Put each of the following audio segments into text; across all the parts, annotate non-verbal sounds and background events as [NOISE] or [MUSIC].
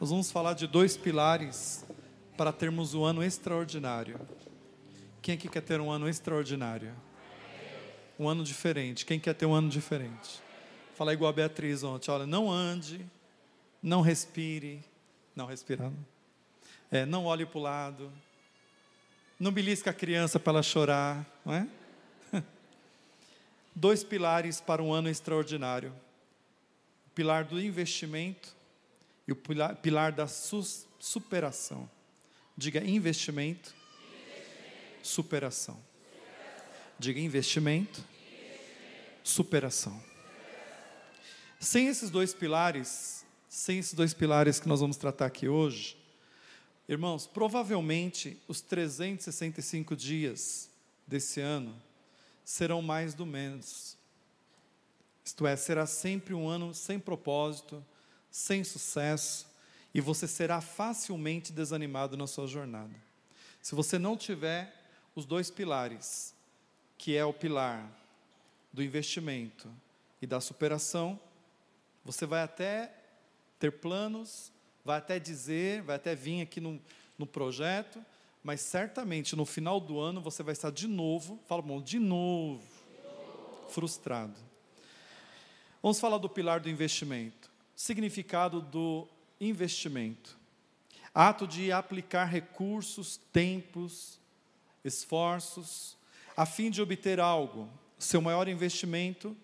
Nós vamos falar de dois pilares para termos um ano extraordinário. Quem aqui quer ter um ano extraordinário? Um ano diferente. Quem quer ter um ano diferente? Fala igual a Beatriz ontem, olha, não ande, não respire, não respirando. É, não olhe para o lado, não belisca a criança para ela chorar, não é? [LAUGHS] Dois pilares para um ano extraordinário: o pilar do investimento e o pilar, pilar da superação. Diga investimento, investimento. superação. Diga investimento, investimento. superação. Sem esses dois pilares, sem esses dois pilares que nós vamos tratar aqui hoje, irmãos, provavelmente os 365 dias desse ano serão mais do menos. Isto é, será sempre um ano sem propósito, sem sucesso, e você será facilmente desanimado na sua jornada. Se você não tiver os dois pilares, que é o pilar do investimento e da superação, você vai até ter planos, vai até dizer, vai até vir aqui no, no projeto, mas certamente no final do ano você vai estar de novo, fala bom, de novo, frustrado. Vamos falar do pilar do investimento. Significado do investimento. Ato de aplicar recursos, tempos, esforços, a fim de obter algo. Seu maior investimento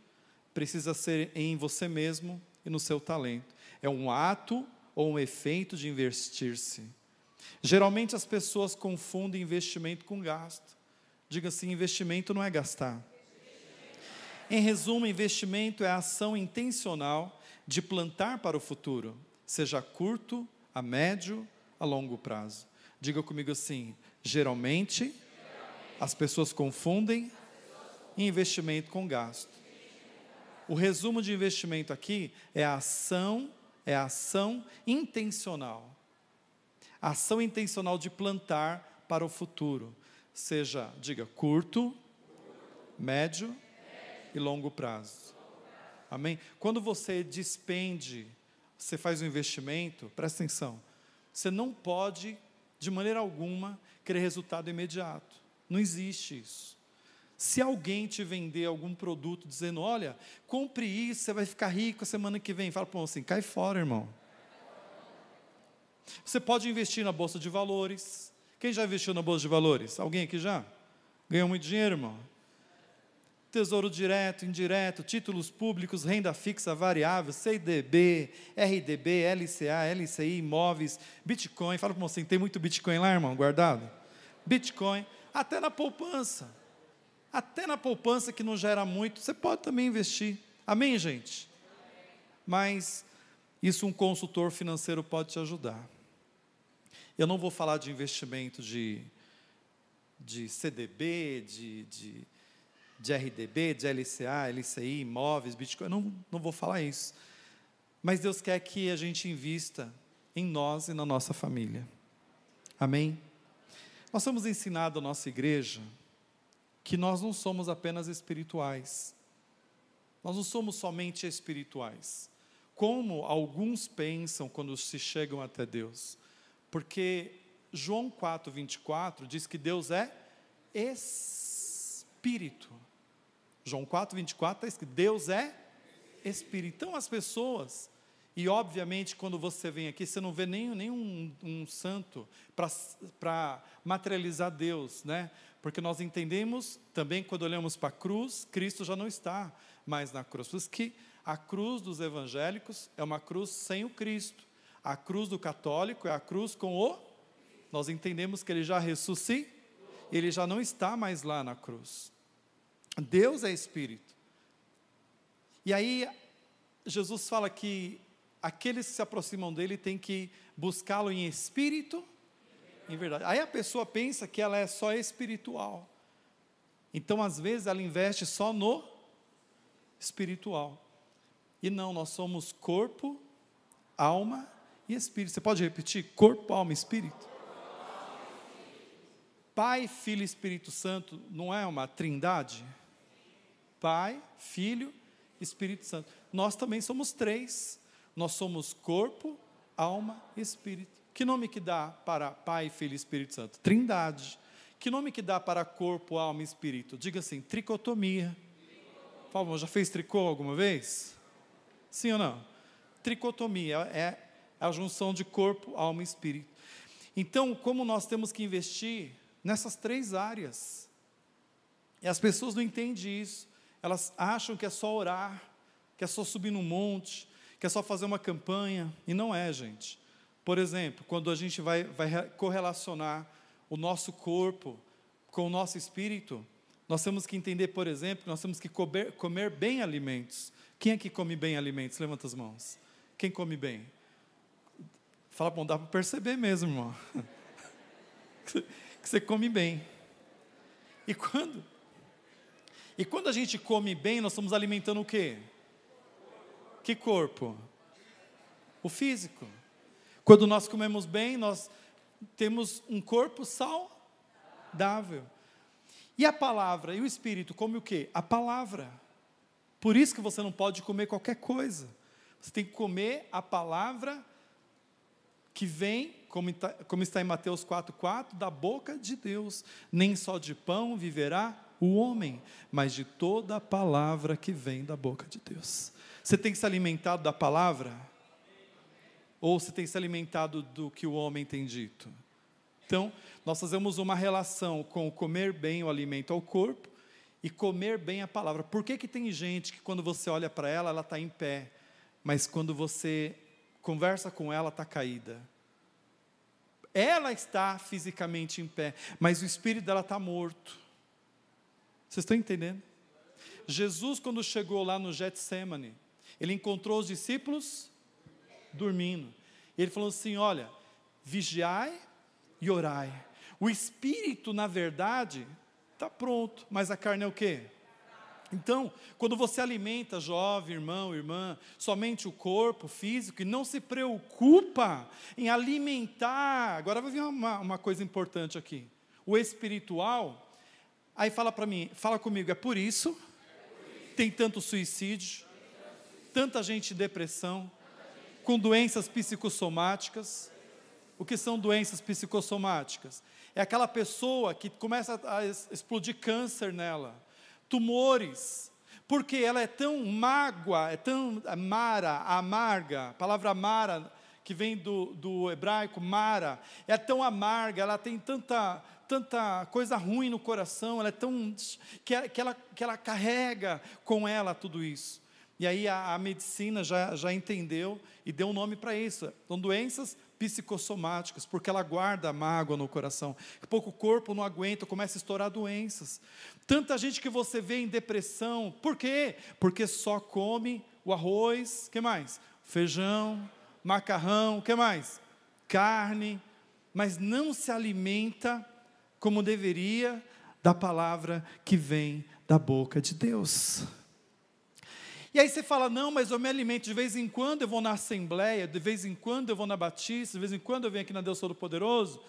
precisa ser em você mesmo e no seu talento. É um ato ou um efeito de investir-se. Geralmente as pessoas confundem investimento com gasto. Diga assim: investimento não é gastar. Em resumo, investimento é a ação intencional de plantar para o futuro, seja a curto, a médio, a longo prazo. Diga comigo assim: geralmente as pessoas confundem investimento com gasto. O resumo de investimento aqui é a ação, é a ação intencional. A ação intencional de plantar para o futuro, seja, diga, curto, médio e longo prazo. Amém? Quando você despende, você faz um investimento, presta atenção, você não pode, de maneira alguma, querer resultado imediato. Não existe isso. Se alguém te vender algum produto dizendo, olha, compre isso, você vai ficar rico a semana que vem, fala assim, cai fora, irmão. Você pode investir na bolsa de valores. Quem já investiu na bolsa de valores? Alguém aqui já? Ganhou muito dinheiro, irmão? Tesouro direto, indireto, títulos públicos, renda fixa variável, CDB, RDB, LCA, LCI, imóveis, Bitcoin. Fala para você, tem muito Bitcoin lá, irmão, guardado? Bitcoin, até na poupança. Até na poupança que não gera muito, você pode também investir. Amém, gente? Mas isso um consultor financeiro pode te ajudar. Eu não vou falar de investimento de, de CDB, de, de, de RDB, de LCA, LCI, imóveis, Bitcoin. Eu não, não vou falar isso. Mas Deus quer que a gente invista em nós e na nossa família. Amém? Nós temos ensinado a nossa igreja que nós não somos apenas espirituais. Nós não somos somente espirituais. Como alguns pensam quando se chegam até Deus. Porque João 4, 24 diz que Deus é espírito. João 4, 24 está escrito: Deus é espírito. Então as pessoas, e obviamente quando você vem aqui, você não vê nem, nem um, um santo para materializar Deus, né? Porque nós entendemos também quando olhamos para a cruz, Cristo já não está mais na cruz. Por isso que a cruz dos evangélicos é uma cruz sem o Cristo. A cruz do católico é a cruz com o. Nós entendemos que ele já ressuscitou, ele já não está mais lá na cruz. Deus é espírito. E aí, Jesus fala que aqueles que se aproximam dele têm que buscá-lo em espírito em verdade. Aí a pessoa pensa que ela é só espiritual. Então, às vezes, ela investe só no espiritual. E não, nós somos corpo, alma e espírito. Você pode repetir? Corpo, alma e espírito? Pai, Filho e Espírito Santo não é uma trindade? Pai, Filho, Espírito Santo. Nós também somos três. Nós somos corpo, alma e espírito. Que nome que dá para Pai, Filho e Espírito Santo? Trindade. Que nome que dá para corpo, alma e espírito? Diga assim, tricotomia. Favor, já fez tricô alguma vez? Sim ou não? Tricotomia é a junção de corpo, alma e espírito. Então, como nós temos que investir nessas três áreas? E as pessoas não entendem isso. Elas acham que é só orar, que é só subir no monte, que é só fazer uma campanha. E não é, gente. Por exemplo, quando a gente vai, vai correlacionar o nosso corpo com o nosso espírito, nós temos que entender, por exemplo, que nós temos que comer, comer bem alimentos. Quem é que come bem alimentos? Levanta as mãos. Quem come bem? Fala, bom, dá para perceber mesmo, irmão. [LAUGHS] que você come bem. E quando? E quando a gente come bem, nós estamos alimentando o quê? Que corpo? O físico. Quando nós comemos bem, nós temos um corpo saudável. E a palavra e o espírito come o quê? A palavra. Por isso que você não pode comer qualquer coisa. Você tem que comer a palavra que vem, como está em Mateus 4,4, da boca de Deus. Nem só de pão viverá o homem, mas de toda a palavra que vem da boca de Deus. Você tem se alimentado da palavra? ou se tem se alimentado do que o homem tem dito. Então, nós fazemos uma relação com comer bem o alimento ao corpo e comer bem a palavra. Por que, que tem gente que quando você olha para ela, ela está em pé, mas quando você conversa com ela, está caída? Ela está fisicamente em pé, mas o espírito dela está morto. Vocês estão entendendo? Jesus, quando chegou lá no Getsemane, ele encontrou os discípulos dormindo. Ele falou assim: olha, vigiai e orai. O espírito, na verdade, está pronto, mas a carne é o quê? Então, quando você alimenta, jovem, irmão, irmã, somente o corpo físico e não se preocupa em alimentar, agora vai vir uma, uma coisa importante aqui, o espiritual, aí fala para mim, fala comigo, é por isso, tem tanto suicídio, tanta gente em depressão, com doenças psicossomáticas. O que são doenças psicossomáticas? É aquela pessoa que começa a explodir câncer nela, tumores, porque ela é tão mágoa, é tão mara, amarga, a palavra amara, que vem do, do hebraico, mara, é tão amarga, ela tem tanta, tanta coisa ruim no coração, ela é tão. que, que, ela, que ela carrega com ela tudo isso. E aí a, a medicina já, já entendeu e deu um nome para isso. São doenças psicossomáticas, porque ela guarda mágoa no coração. Pouco corpo não aguenta, começa a estourar doenças. Tanta gente que você vê em depressão, por quê? Porque só come o arroz, que mais? Feijão, macarrão, que mais? Carne, mas não se alimenta como deveria da palavra que vem da boca de Deus. E aí você fala: não, mas eu me alimento, de vez em quando eu vou na Assembleia, de vez em quando eu vou na Batista, de vez em quando eu venho aqui na Deus Todo-Poderoso.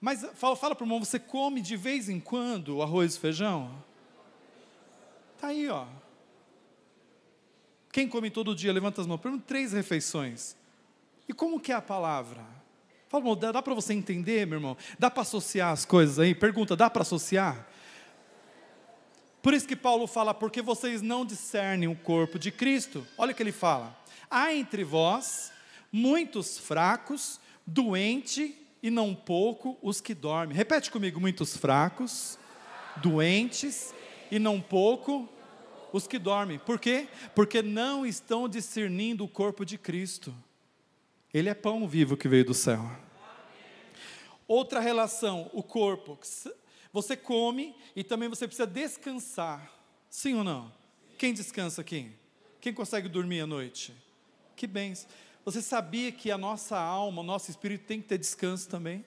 Mas fala, fala para o irmão: você come de vez em quando o arroz e feijão? Está aí, ó. Quem come todo dia, levanta as mãos. Pergunta três refeições. E como que é a palavra? Fala, dá, dá para você entender, meu irmão? Dá para associar as coisas aí? Pergunta, dá para associar? Por isso que Paulo fala, porque vocês não discernem o corpo de Cristo. Olha o que ele fala: há entre vós muitos fracos, doentes e não pouco os que dormem. Repete comigo: muitos fracos, doentes e não pouco os que dormem. Por quê? Porque não estão discernindo o corpo de Cristo. Ele é pão vivo que veio do céu. Outra relação, o corpo. Você come e também você precisa descansar. Sim ou não? Quem descansa aqui? Quem consegue dormir à noite? Que bem. Você sabia que a nossa alma, o nosso espírito tem que ter descanso também?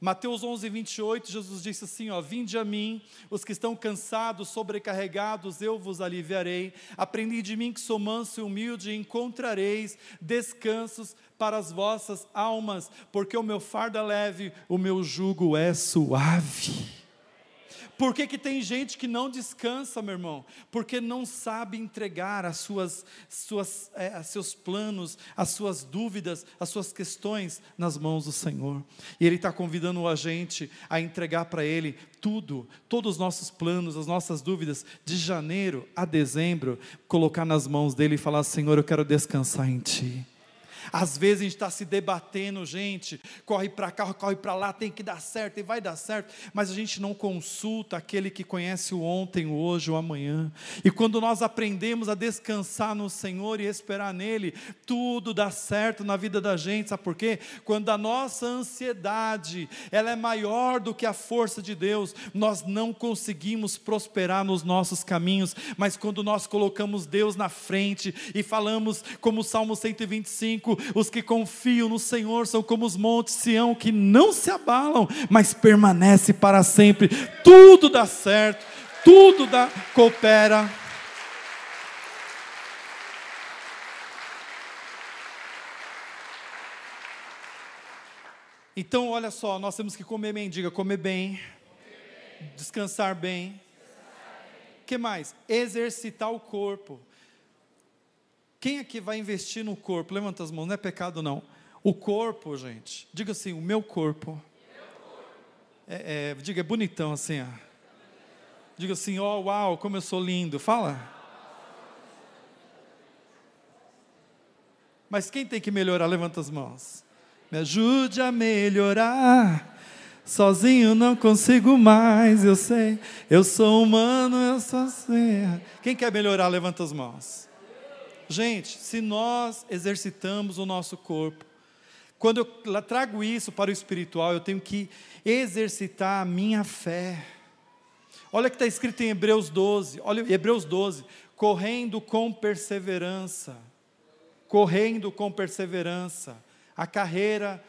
Mateus 11, 28, Jesus disse assim: ó, Vinde a mim, os que estão cansados, sobrecarregados, eu vos aliviarei. Aprendi de mim que sou manso e humilde, e encontrareis descansos para as vossas almas, porque o meu fardo é leve, o meu jugo é suave. Por que, que tem gente que não descansa, meu irmão? Porque não sabe entregar as suas, suas, é, seus planos, as suas dúvidas, as suas questões nas mãos do Senhor. E Ele está convidando a gente a entregar para Ele tudo, todos os nossos planos, as nossas dúvidas, de janeiro a dezembro, colocar nas mãos dele e falar: Senhor, eu quero descansar em Ti. Às vezes a gente está se debatendo, gente, corre para cá, corre para lá, tem que dar certo e vai dar certo, mas a gente não consulta aquele que conhece o ontem, o hoje, o amanhã. E quando nós aprendemos a descansar no Senhor e esperar nele, tudo dá certo na vida da gente, sabe por quê? Quando a nossa ansiedade, ela é maior do que a força de Deus, nós não conseguimos prosperar nos nossos caminhos, mas quando nós colocamos Deus na frente e falamos como o Salmo 125, os que confiam no Senhor são como os montes Sião, que não se abalam, mas permanece para sempre. Tudo dá certo, tudo dá, coopera. Então, olha só, nós temos que comer bem, diga comer bem, comer bem. descansar bem. O que mais? Exercitar o corpo. Quem aqui vai investir no corpo? Levanta as mãos, não é pecado não. O corpo, gente, diga assim, o meu corpo. É, é, diga, é bonitão assim, ó. Diga assim, ó, oh, uau, como eu sou lindo. Fala. Mas quem tem que melhorar? Levanta as mãos. Me ajude a melhorar. Sozinho não consigo mais, eu sei. Eu sou humano, eu só sei. Quem quer melhorar? Levanta as mãos. Gente, se nós exercitamos o nosso corpo, quando eu trago isso para o espiritual, eu tenho que exercitar a minha fé. Olha o que está escrito em Hebreus 12, olha Hebreus 12, correndo com perseverança, correndo com perseverança, a carreira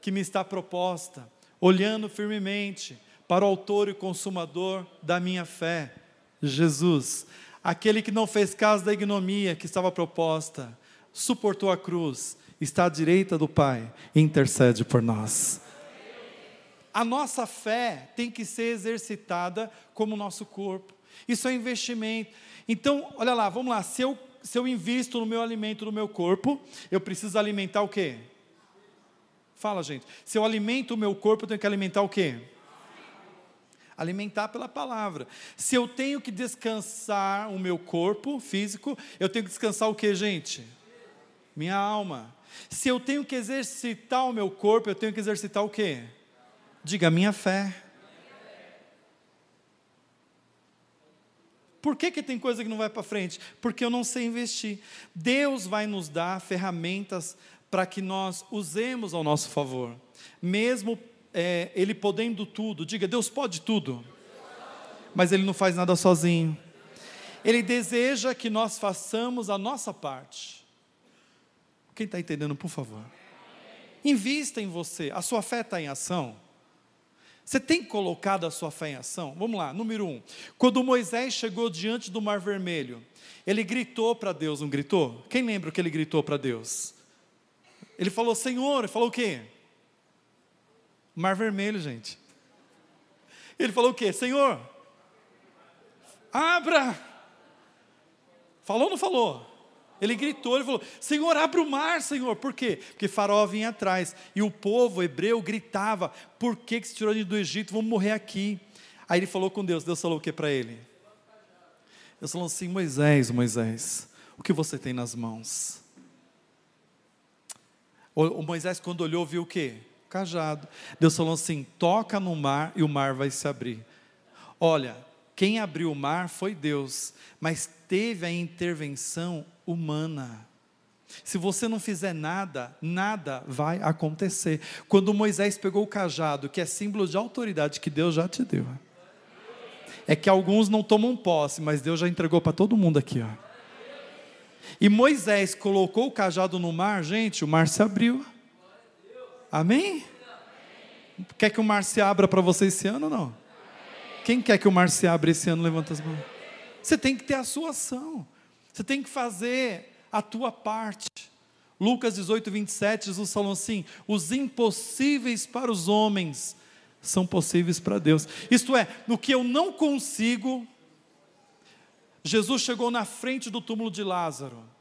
que me está proposta, olhando firmemente para o autor e consumador da minha fé, Jesus, aquele que não fez caso da ignomia que estava proposta, suportou a cruz, está à direita do Pai e intercede por nós. A nossa fé tem que ser exercitada como o nosso corpo. Isso é investimento. Então, olha lá, vamos lá. Se eu, se eu invisto no meu alimento, no meu corpo, eu preciso alimentar o quê? Fala, gente. Se eu alimento o meu corpo, eu tenho que alimentar o quê? Alimentar pela palavra. Se eu tenho que descansar o meu corpo físico, eu tenho que descansar o que, gente? Minha alma. Se eu tenho que exercitar o meu corpo, eu tenho que exercitar o que? Diga, minha fé. Por que, que tem coisa que não vai para frente? Porque eu não sei investir. Deus vai nos dar ferramentas para que nós usemos ao nosso favor, mesmo é, Ele podendo tudo, diga, Deus pode tudo, mas Ele não faz nada sozinho. Ele deseja que nós façamos a nossa parte. Quem está entendendo, por favor? Invista em você, a sua fé está em ação. Você tem colocado a sua fé em ação? Vamos lá, número um. Quando Moisés chegou diante do Mar Vermelho, ele gritou para Deus, não gritou? Quem lembra o que ele gritou para Deus? Ele falou, Senhor, ele falou o quê? Mar Vermelho, gente. Ele falou o quê? Senhor, abra. Falou ou não falou? Ele gritou, ele falou: Senhor, abre o mar, Senhor. Por quê? Porque Faraó vinha atrás. E o povo hebreu gritava: Por que, que se tirou do Egito? Vamos morrer aqui. Aí ele falou com Deus. Deus falou o que para ele? Deus falou assim: Moisés, Moisés, o que você tem nas mãos? O Moisés, quando olhou, viu o quê? Cajado. Deus falou assim: toca no mar e o mar vai se abrir. Olha, quem abriu o mar foi Deus, mas teve a intervenção humana. Se você não fizer nada, nada vai acontecer. Quando Moisés pegou o cajado, que é símbolo de autoridade que Deus já te deu. É que alguns não tomam posse, mas Deus já entregou para todo mundo aqui, ó. E Moisés colocou o cajado no mar, gente, o mar se abriu. Amém? Quer que o mar se abra para você esse ano ou não? Quem quer que o mar se abra esse ano? Levanta as mãos. Você tem que ter a sua ação. Você tem que fazer a tua parte. Lucas 18, 27, Jesus falou assim: os impossíveis para os homens são possíveis para Deus. Isto é, no que eu não consigo, Jesus chegou na frente do túmulo de Lázaro.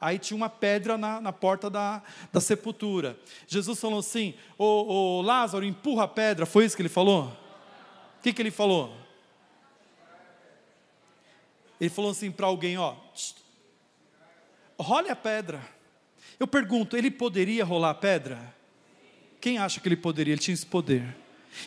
Aí tinha uma pedra na, na porta da, da sepultura. Jesus falou assim: ô, ô, Lázaro, empurra a pedra. Foi isso que ele falou? O que, que ele falou? Ele falou assim para alguém: ó, role a pedra. Eu pergunto, ele poderia rolar a pedra? Quem acha que ele poderia? Ele tinha esse poder.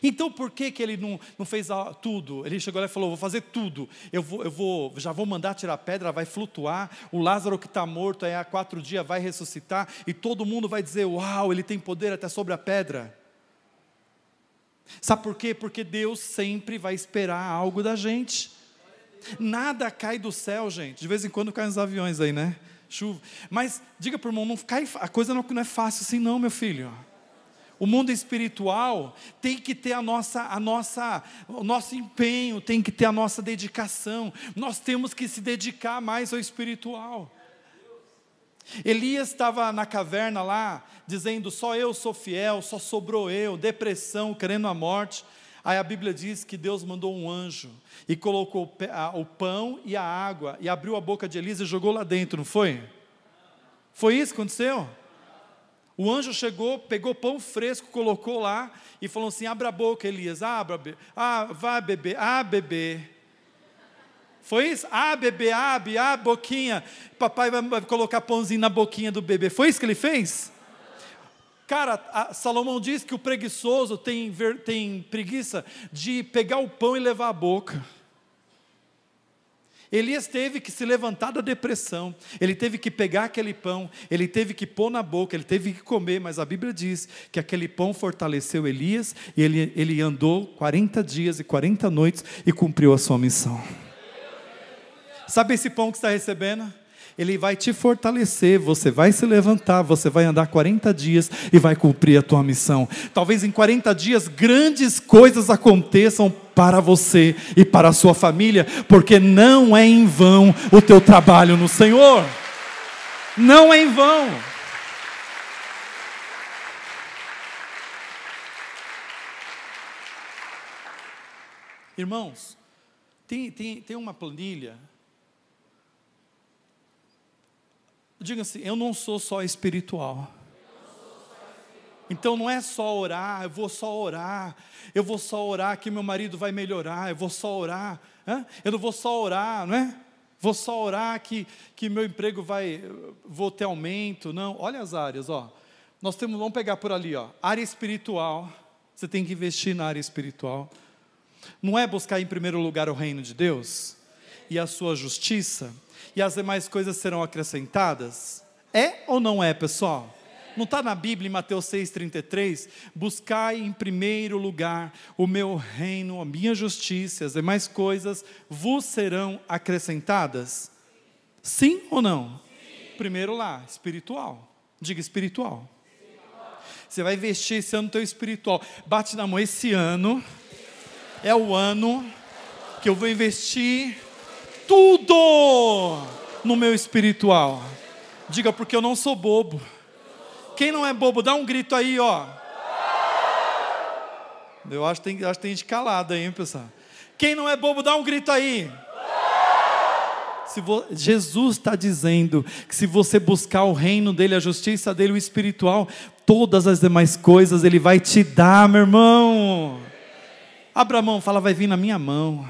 Então por que, que ele não, não fez tudo? Ele chegou lá e falou: vou fazer tudo. Eu vou, eu vou, já vou mandar tirar a pedra, vai flutuar. O Lázaro que está morto aí há quatro dias vai ressuscitar e todo mundo vai dizer: Uau, ele tem poder até sobre a pedra. Sabe por quê? Porque Deus sempre vai esperar algo da gente. Nada cai do céu, gente. De vez em quando caem os aviões aí, né? Chuva. Mas diga para o irmão, não cai, a coisa não, não é fácil assim, não, meu filho. O mundo espiritual tem que ter a nossa, a nossa, o nosso empenho, tem que ter a nossa dedicação. Nós temos que se dedicar mais ao espiritual. Elias estava na caverna lá, dizendo: só eu sou fiel, só sobrou eu, depressão, querendo a morte. Aí a Bíblia diz que Deus mandou um anjo e colocou o pão e a água e abriu a boca de Elias e jogou lá dentro, não foi? Foi isso que aconteceu? O anjo chegou, pegou pão fresco, colocou lá e falou assim: abra a boca, Elias, abra, ah, vá beber, ah, beber. Foi isso? Ah, bebê, abre, ah, boquinha. Papai vai colocar pãozinho na boquinha do bebê. Foi isso que ele fez? Cara, Salomão diz que o preguiçoso tem, tem preguiça de pegar o pão e levar à boca. Elias teve que se levantar da depressão, ele teve que pegar aquele pão, ele teve que pôr na boca, ele teve que comer, mas a Bíblia diz que aquele pão fortaleceu Elias e ele, ele andou 40 dias e 40 noites e cumpriu a sua missão. Sabe esse pão que está recebendo? Ele vai te fortalecer, você vai se levantar, você vai andar 40 dias e vai cumprir a tua missão. Talvez em 40 dias grandes coisas aconteçam para você e para a sua família, porque não é em vão o teu trabalho no Senhor. Não é em vão. Irmãos, tem, tem, tem uma planilha Diga assim: eu não sou só espiritual. Então não é só orar, eu vou só orar, eu vou só orar que meu marido vai melhorar, eu vou só orar, eu não vou só orar, não é? Vou só orar que, que meu emprego vai, vou ter aumento, não. Olha as áreas, ó. Nós temos, vamos pegar por ali, ó. Área espiritual, você tem que investir na área espiritual. Não é buscar em primeiro lugar o reino de Deus e a sua justiça, e as demais coisas serão acrescentadas? É ou não é, pessoal? Não está na Bíblia, em Mateus 6,33? Buscai em primeiro lugar o meu reino, a minha justiça, as demais coisas vos serão acrescentadas? Sim ou não? Sim. Primeiro lá, espiritual. Diga espiritual. Você vai investir esse ano no teu espiritual. Bate na mão, esse ano é o ano que eu vou investir tudo no meu espiritual. Diga, porque eu não sou bobo. Quem não é bobo, dá um grito aí, ó. Eu acho que tem, acho que tem gente calada aí, hein, pessoal. Quem não é bobo, dá um grito aí. Vo... Jesus está dizendo que se você buscar o reino dele, a justiça dele, o espiritual, todas as demais coisas ele vai te dar, meu irmão. Abra a mão, fala, vai vir na minha mão.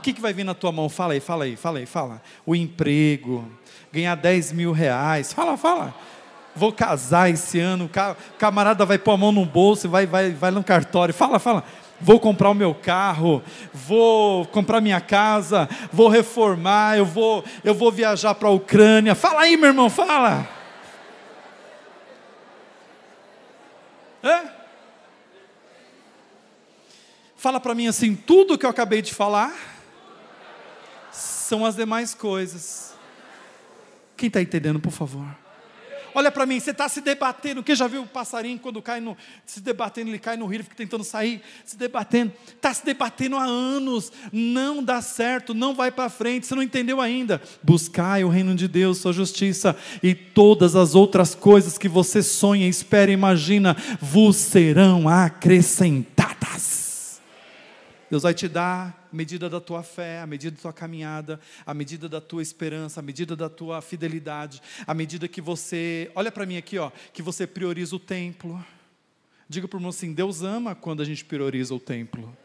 O que, que vai vir na tua mão? Fala aí, fala aí, fala aí, fala. O emprego, ganhar 10 mil reais. Fala, fala. Vou casar esse ano. O camarada vai pôr a mão no bolso vai, vai, vai no cartório. Fala, fala. Vou comprar o meu carro, vou comprar minha casa, vou reformar, eu vou, eu vou viajar para a Ucrânia. Fala aí, meu irmão, fala. É? Fala para mim assim, tudo que eu acabei de falar são as demais coisas. Quem está entendendo, por favor? Olha para mim, você está se debatendo. Quem já viu o passarinho quando cai no. Se debatendo, ele cai no rio, fica tentando sair, se debatendo. Está se debatendo há anos. Não dá certo, não vai para frente. Você não entendeu ainda. Buscai o reino de Deus, sua justiça, e todas as outras coisas que você sonha, espera, imagina, vos serão acrescentadas. Deus vai te dar a medida da tua fé, a medida da tua caminhada, a medida da tua esperança, a medida da tua fidelidade, a medida que você, olha para mim aqui, ó, que você prioriza o templo. Diga para o irmão assim: Deus ama quando a gente prioriza o templo.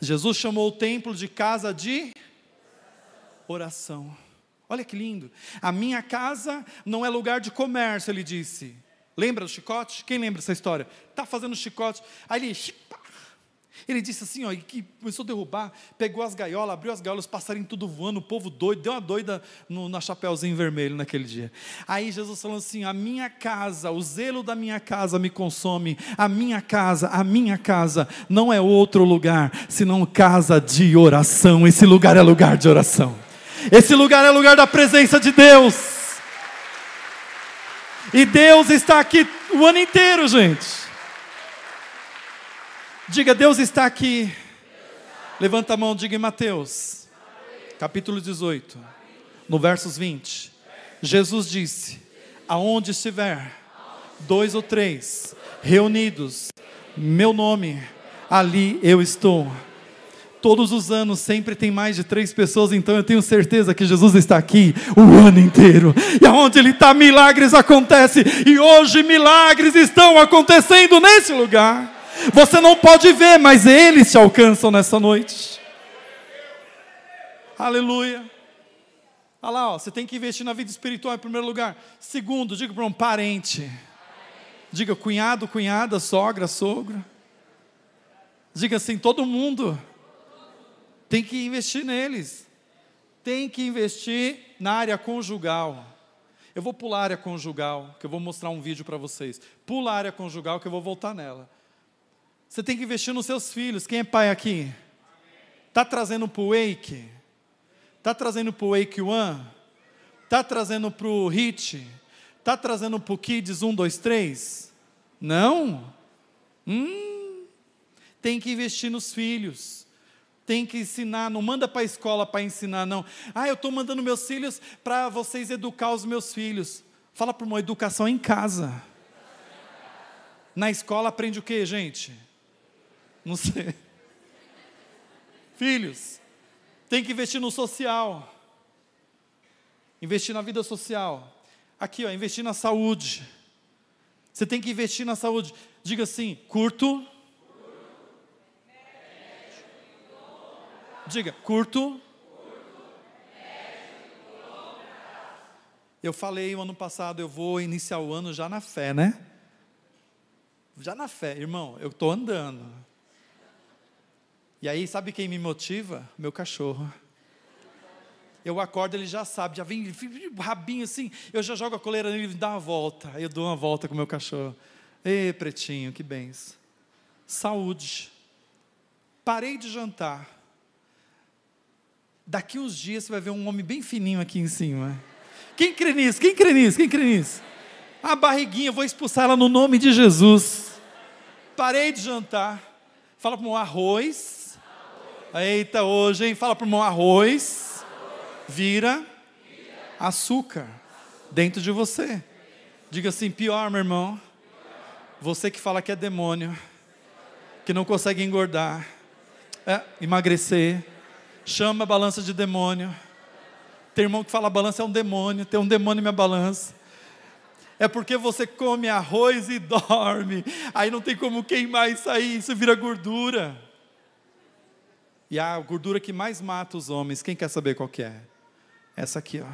Jesus chamou o templo de casa de oração. Olha que lindo. A minha casa não é lugar de comércio, ele disse. Lembra do chicote? Quem lembra dessa história? Tá fazendo chicote. Aí ele ele disse assim, ó, e que começou a derrubar, pegou as gaiolas, abriu as gaiolas, os passarinhos tudo voando, o povo doido, deu uma doida no, na chapéuzinho vermelho naquele dia. Aí Jesus falou assim: a minha casa, o zelo da minha casa me consome, a minha casa, a minha casa não é outro lugar, senão casa de oração. Esse lugar é lugar de oração. Esse lugar é lugar da presença de Deus. E Deus está aqui o ano inteiro, gente. Diga, Deus está aqui. Levanta a mão, diga em Mateus, capítulo 18, no versos 20. Jesus disse: Aonde estiver dois ou três reunidos, meu nome, ali eu estou. Todos os anos sempre tem mais de três pessoas, então eu tenho certeza que Jesus está aqui o ano inteiro. E aonde Ele está, milagres acontecem. E hoje milagres estão acontecendo nesse lugar. Você não pode ver, mas eles te alcançam nessa noite. Aleluia. Olha lá, ó, você tem que investir na vida espiritual em primeiro lugar. Segundo, diga para um parente. Diga cunhado, cunhada, sogra, sogro. Diga assim, todo mundo tem que investir neles. Tem que investir na área conjugal. Eu vou pular a área conjugal, que eu vou mostrar um vídeo para vocês. Pula a área conjugal, que eu vou voltar nela. Você tem que investir nos seus filhos. Quem é pai aqui? Está trazendo para o Wake? Está trazendo para o Wake One? Está trazendo para o HIT? Está trazendo para o Kids 1, 2, 3? Não? Hum, tem que investir nos filhos. Tem que ensinar, não manda para a escola para ensinar, não. Ah, eu estou mandando meus filhos para vocês educar os meus filhos. Fala para uma educação em casa. Na escola aprende o que, gente? Não sei. Filhos, tem que investir no social. Investir na vida social. Aqui, ó, investir na saúde. Você tem que investir na saúde. Diga assim, curto. Diga, curto. Eu falei o ano passado, eu vou iniciar o ano já na fé, né? Já na fé, irmão, eu estou andando. E aí, sabe quem me motiva? Meu cachorro. Eu acordo, ele já sabe, já vem, rabinho assim, eu já jogo a coleira nele e dá uma volta. Aí eu dou uma volta com o meu cachorro. Ê, pretinho, que bens. Saúde. Parei de jantar. Daqui uns dias você vai ver um homem bem fininho aqui em cima. Quem crê nisso? Quem crê nisso? Quem crê nisso? A barriguinha, eu vou expulsar ela no nome de Jesus. Parei de jantar. Fala para um arroz Eita, hoje, hein? Fala para o irmão: arroz vira açúcar dentro de você. Diga assim: pior, meu irmão. Você que fala que é demônio, que não consegue engordar, é, emagrecer, chama a balança de demônio. Tem irmão que fala balança é um demônio, tem um demônio em minha balança. É porque você come arroz e [LAUGHS] dorme, aí não tem como queimar isso aí, isso vira gordura. E a gordura que mais mata os homens, quem quer saber qual que é? Essa aqui, ó.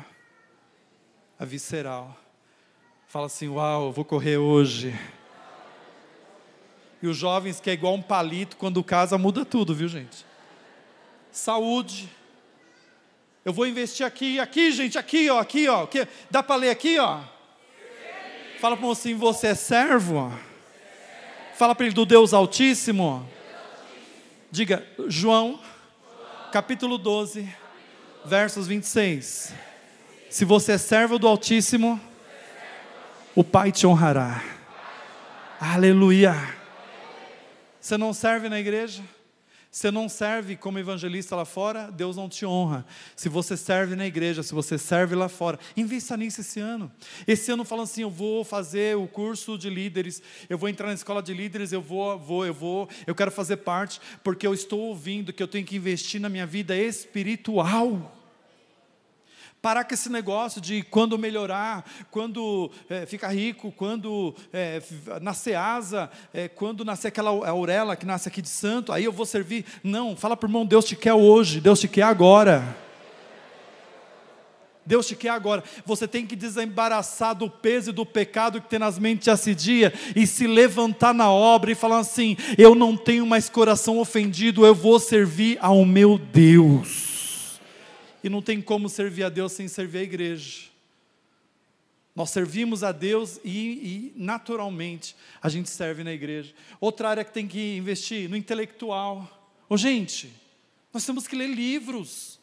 A visceral. Fala assim: "Uau, vou correr hoje". E os jovens que é igual um palito, quando casa muda tudo, viu, gente? Saúde. Eu vou investir aqui, aqui, gente, aqui, ó, aqui, ó. Que, dá para ler aqui, ó? Fala para o você é servo? Fala para ele do Deus Altíssimo. Diga, João, capítulo 12, versos 26. Se você é servo do Altíssimo, o Pai te honrará. Aleluia. Você não serve na igreja? Você não serve como evangelista lá fora, Deus não te honra. Se você serve na igreja, se você serve lá fora, invista nisso esse ano. Esse ano falando assim, eu vou fazer o curso de líderes, eu vou entrar na escola de líderes, eu vou, vou, eu vou, eu quero fazer parte, porque eu estou ouvindo que eu tenho que investir na minha vida espiritual. Parar com esse negócio de quando melhorar, quando é, ficar rico, quando é, nascer asa, é, quando nascer aquela auréola que nasce aqui de santo, aí eu vou servir. Não, fala para o irmão, Deus te quer hoje, Deus te quer agora. Deus te quer agora. Você tem que desembaraçar do peso e do pecado que tem nas mentes esse dia e se levantar na obra e falar assim: eu não tenho mais coração ofendido, eu vou servir ao meu Deus. E não tem como servir a Deus sem servir a igreja. Nós servimos a Deus e, e, naturalmente a gente serve na igreja. Outra área que tem que investir no intelectual. Ô gente, nós temos que ler livros.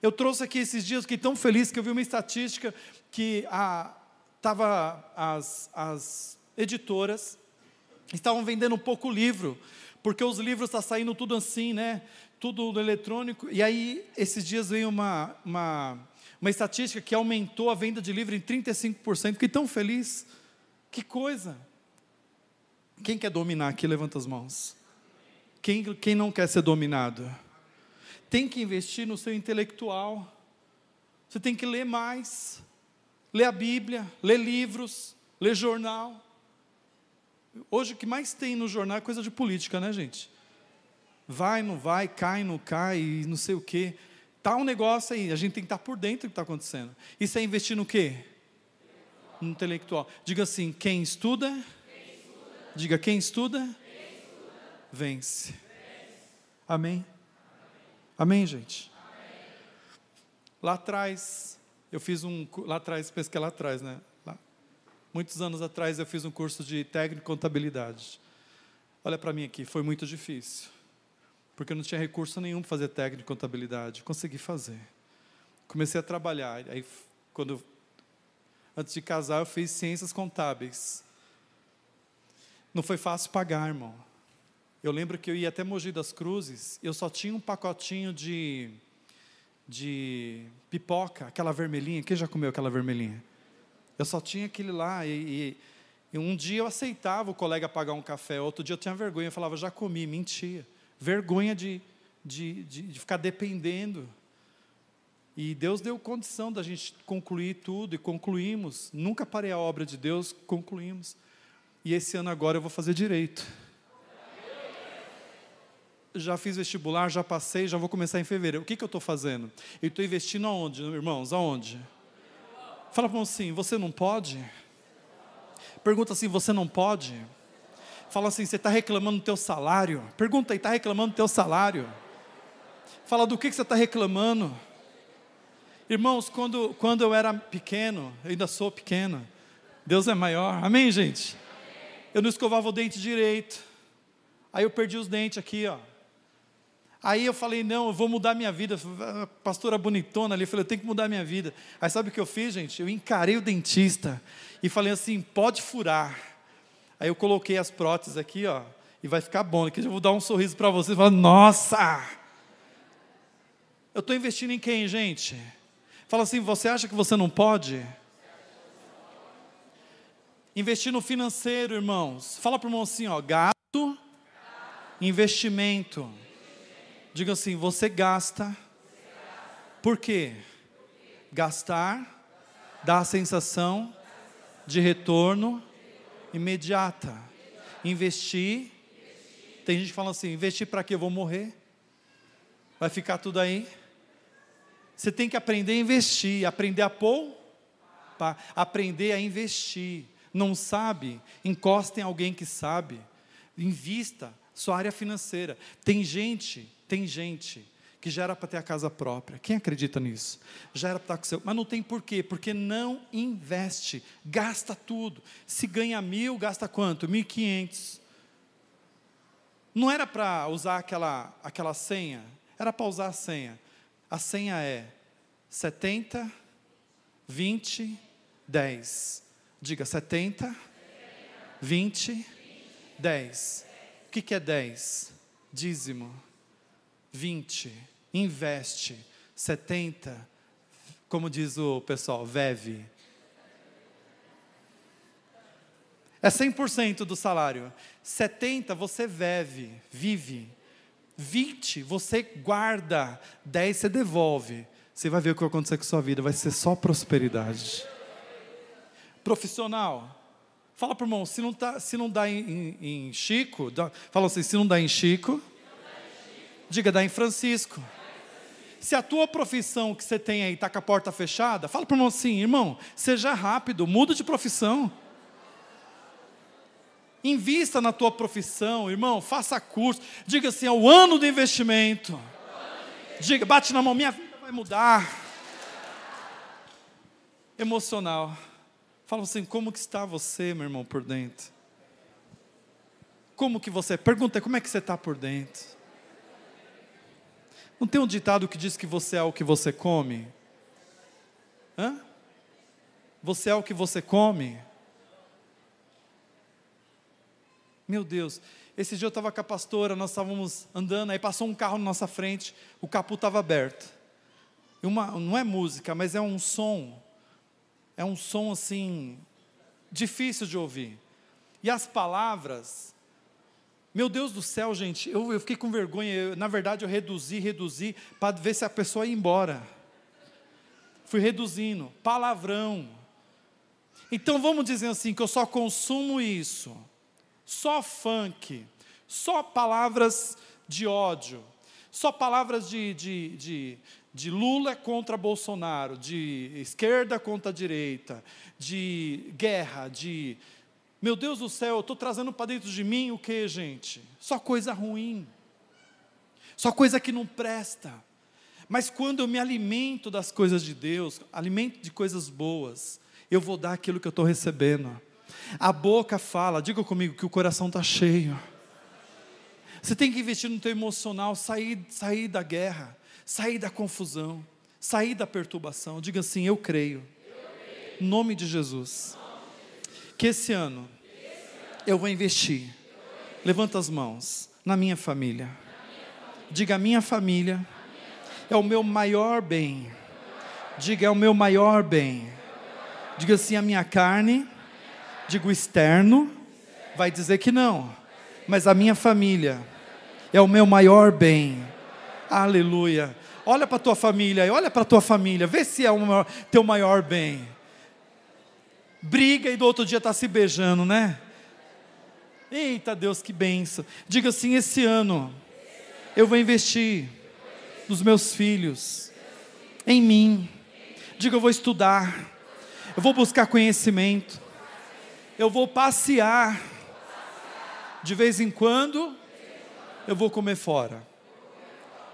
Eu trouxe aqui esses dias, fiquei tão feliz que eu vi uma estatística que a, tava as, as editoras estavam vendendo um pouco livro, porque os livros estão tá saindo tudo assim, né? Tudo no eletrônico. E aí, esses dias veio uma, uma, uma estatística que aumentou a venda de livro em 35%. Fiquei tão feliz. Que coisa! Quem quer dominar aqui, levanta as mãos. Quem, quem não quer ser dominado? Tem que investir no seu intelectual. Você tem que ler mais. Ler a Bíblia, ler livros, ler jornal. Hoje o que mais tem no jornal é coisa de política, né, gente? Vai, não vai, cai, não cai, não sei o quê. Tá um negócio aí, a gente tem que estar por dentro do que está acontecendo. Isso é investir no quê? No intelectual. Diga assim, quem estuda, quem estuda. diga quem estuda, quem estuda. Vence. vence. Amém? Amém, Amém gente? Amém. Lá atrás, eu fiz um, lá atrás, penso que é lá atrás, né? Lá, muitos anos atrás eu fiz um curso de técnico e contabilidade. Olha para mim aqui, foi muito difícil porque eu não tinha recurso nenhum para fazer técnico de contabilidade. Consegui fazer. Comecei a trabalhar. Aí, quando antes de casar, eu fiz ciências contábeis. Não foi fácil pagar, irmão. Eu lembro que eu ia até Mogi das Cruzes, eu só tinha um pacotinho de de pipoca, aquela vermelhinha. Quem já comeu aquela vermelhinha? Eu só tinha aquele lá e, e, um dia eu aceitava o colega pagar um café, outro dia eu tinha vergonha, eu falava já comi, mentia vergonha de, de, de, de ficar dependendo. E Deus deu condição da gente concluir tudo e concluímos. Nunca parei a obra de Deus, concluímos. E esse ano agora eu vou fazer direito. Já fiz vestibular, já passei, já vou começar em fevereiro. O que, que eu estou fazendo? Eu estou investindo aonde, irmãos? Aonde? Fala para assim, você não pode? Pergunta assim, você não pode? Fala assim: você está reclamando do teu salário? Pergunta aí: está reclamando do teu salário? Fala do que, que você está reclamando? Irmãos, quando, quando eu era pequeno, eu ainda sou pequeno, Deus é maior, amém, gente? Eu não escovava o dente direito, aí eu perdi os dentes aqui, ó. Aí eu falei, não, eu vou mudar minha vida. A pastora bonitona ali, falei, eu tenho que mudar minha vida. Aí sabe o que eu fiz, gente? Eu encarei o dentista e falei assim: pode furar. Aí eu coloquei as próteses aqui, ó, e vai ficar bom. Aqui eu vou dar um sorriso para vocês. Fala, nossa! Eu estou investindo em quem, gente? Fala assim, você acha que você não pode? Investir no financeiro, irmãos. Fala para o irmão assim, ó, gasto, investimento. Diga assim, você gasta. Por quê? Gastar dá a sensação de retorno imediata. Investir. Tem gente que fala assim: investir para quê? Eu vou morrer. Vai ficar tudo aí. Você tem que aprender a investir, aprender a poupar, aprender a investir. Não sabe? Encosta em alguém que sabe. Invista sua área financeira. Tem gente, tem gente que já era para ter a casa própria. Quem acredita nisso? Já era para estar com seu. Mas não tem porquê, porque não investe, gasta tudo. Se ganha mil, gasta quanto? Mil e quinhentos. Não era para usar aquela, aquela senha, era para usar a senha. A senha é 70, 20, 10. Diga 70, 20, 10. O que, que é 10? Dízimo. 20, investe. 70, como diz o pessoal, veve. É 100% do salário. 70 você vive, vive. 20 você guarda, 10 você devolve. Você vai ver o que vai acontecer com a sua vida, vai ser só prosperidade. Profissional, fala para o irmão, se não, tá, se não dá em, em, em Chico, dá, fala assim, se não dá em Chico, diga dá em Francisco. Se a tua profissão que você tem aí está com a porta fechada, fala para o irmão assim, irmão, seja rápido, muda de profissão. Invista na tua profissão, irmão, faça curso. Diga assim, é o ano do investimento. Diga, bate na mão, minha vida vai mudar. Emocional. Fala assim, como que está você, meu irmão, por dentro? Como que você, pergunta, como é que você está por dentro? Não tem um ditado que diz que você é o que você come? Hã? Você é o que você come? Meu Deus, esse dia eu estava com a pastora, nós estávamos andando, aí passou um carro na nossa frente, o capô estava aberto. Uma, não é música, mas é um som, é um som assim, difícil de ouvir. E as palavras, meu Deus do céu, gente, eu, eu fiquei com vergonha, eu, na verdade eu reduzi, reduzi, para ver se a pessoa ia embora. Fui reduzindo, palavrão. Então vamos dizer assim, que eu só consumo isso só funk, só palavras de ódio, só palavras de, de, de, de Lula contra Bolsonaro, de esquerda contra direita, de guerra, de. Meu Deus do céu, eu estou trazendo para dentro de mim o que, gente? Só coisa ruim, só coisa que não presta. Mas quando eu me alimento das coisas de Deus, alimento de coisas boas, eu vou dar aquilo que eu estou recebendo. A boca fala, diga comigo que o coração está cheio. Você tem que investir no teu emocional, sair, sair da guerra, sair da confusão, sair da perturbação. Diga assim: Eu creio. Em nome de Jesus. Que esse ano eu vou investir. Levanta as mãos na minha família. Diga: minha família é o meu maior bem. Diga: é o meu maior bem. Diga assim: a minha carne Digo externo, vai dizer que não. Mas a minha família é o meu maior bem. Aleluia. Olha para tua família, olha para tua família, vê se é o teu maior bem. Briga e do outro dia está se beijando, né? Eita Deus, que benção. Diga assim: esse ano eu vou investir nos meus filhos, em mim. Diga, eu vou estudar, eu vou buscar conhecimento, eu vou passear. De vez em quando, eu vou comer fora.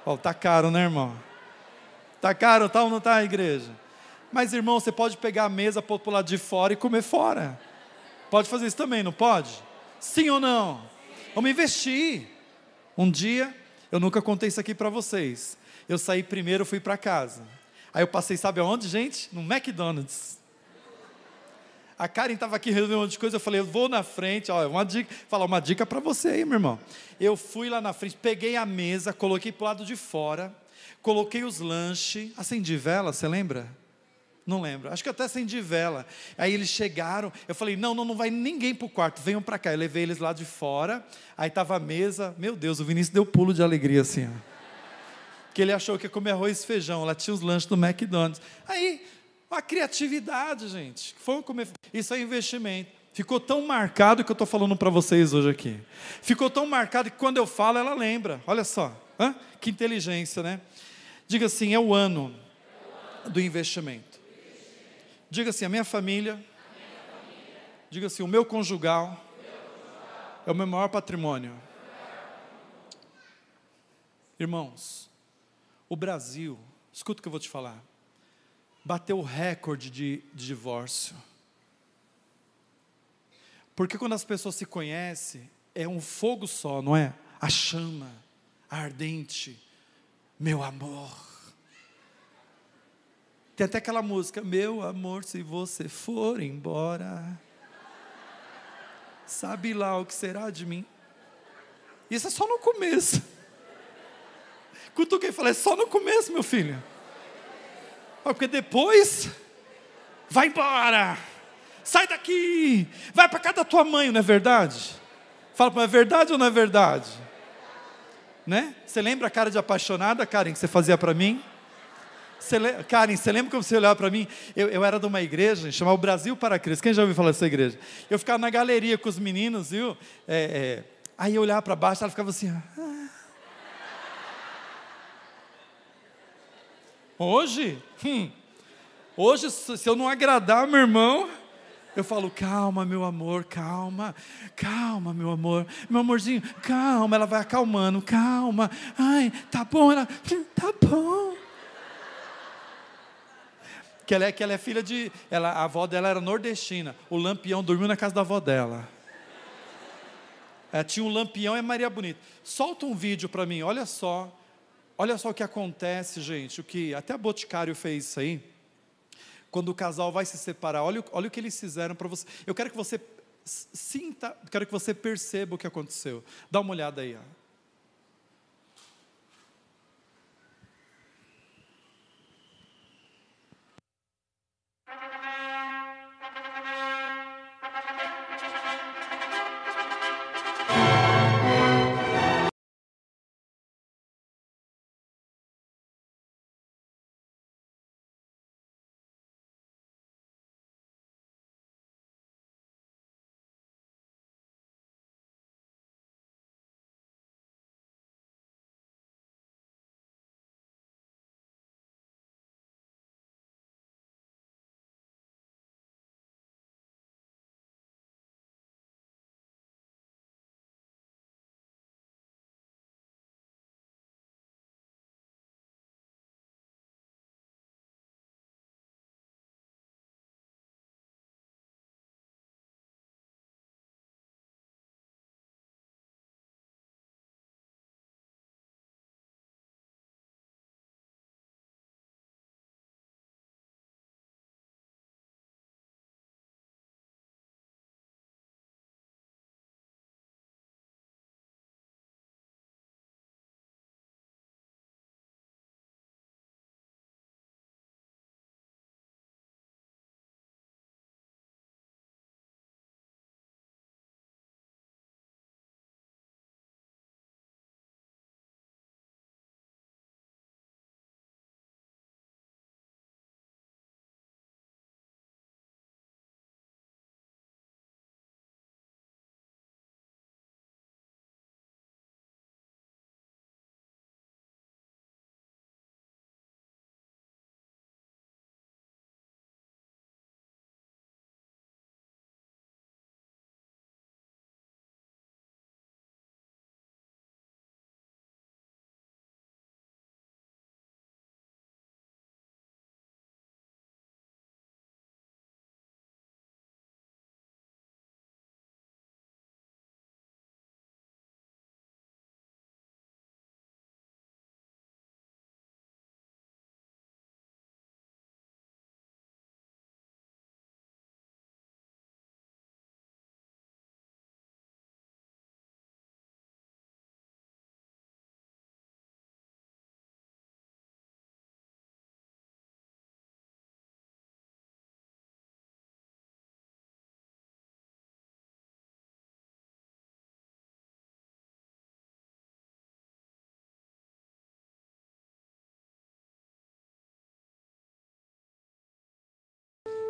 Ó, tá caro, né, irmão? Tá caro, tá ou não tá, igreja? Mas, irmão, você pode pegar a mesa o lado de fora e comer fora. Pode fazer isso também, não pode? Sim ou não? Vamos investir. Um dia, eu nunca contei isso aqui para vocês. Eu saí primeiro, fui para casa. Aí eu passei, sabe aonde, gente? No McDonald's. A Karen estava aqui resolvendo um monte de coisa, eu falei, eu vou na frente, ó, uma dica, falar uma dica para você aí, meu irmão. Eu fui lá na frente, peguei a mesa, coloquei para o lado de fora, coloquei os lanches, acendi vela, você lembra? Não lembro, acho que até acendi vela. Aí eles chegaram, eu falei, não, não, não vai ninguém para o quarto, venham para cá. Eu levei eles lá de fora, aí estava a mesa, meu Deus, o Vinícius deu pulo de alegria assim, ó. Que ele achou que ia comer arroz e feijão, lá tinha os lanches do McDonald's. Aí a criatividade, gente. Isso é investimento. Ficou tão marcado que eu estou falando para vocês hoje aqui. Ficou tão marcado que quando eu falo, ela lembra. Olha só, Hã? que inteligência, né? Diga assim: é o ano do investimento. Diga assim: a minha família. Diga assim: o meu conjugal é o meu maior patrimônio. Irmãos, o Brasil, escuta o que eu vou te falar bateu o recorde de, de divórcio. Porque quando as pessoas se conhecem, é um fogo só, não é? A chama, ardente, meu amor. Tem até aquela música, meu amor, se você for embora, sabe lá o que será de mim? Isso é só no começo. Cutuquei e falei, é só no começo, meu filho. Porque depois, vai embora, sai daqui, vai para casa da tua mãe, não é verdade? Fala para é verdade ou não é verdade? Né? Você lembra a cara de apaixonada, Karen, que você fazia para mim? Você, Karen, você lembra como você olhava para mim? Eu, eu, era de uma igreja chamada Brasil para Cristo. Quem já ouviu falar dessa igreja? Eu ficava na galeria com os meninos, viu? É, é, aí eu olhava para baixo, ela ficava assim. Ah. Hoje, hum, hoje, se eu não agradar meu irmão, eu falo, calma, meu amor, calma, calma, meu amor, meu amorzinho, calma. Ela vai acalmando, calma. Ai, tá bom, ela, tá bom que ela é, que ela é filha de. Ela, a avó dela era nordestina. O lampião dormiu na casa da avó dela. É, tinha um lampião, é Maria Bonita. Solta um vídeo para mim, olha só. Olha só o que acontece, gente. O que até a Boticário fez isso aí. Quando o casal vai se separar, olha, olha o que eles fizeram para você. Eu quero que você sinta, quero que você perceba o que aconteceu. Dá uma olhada aí. Ó.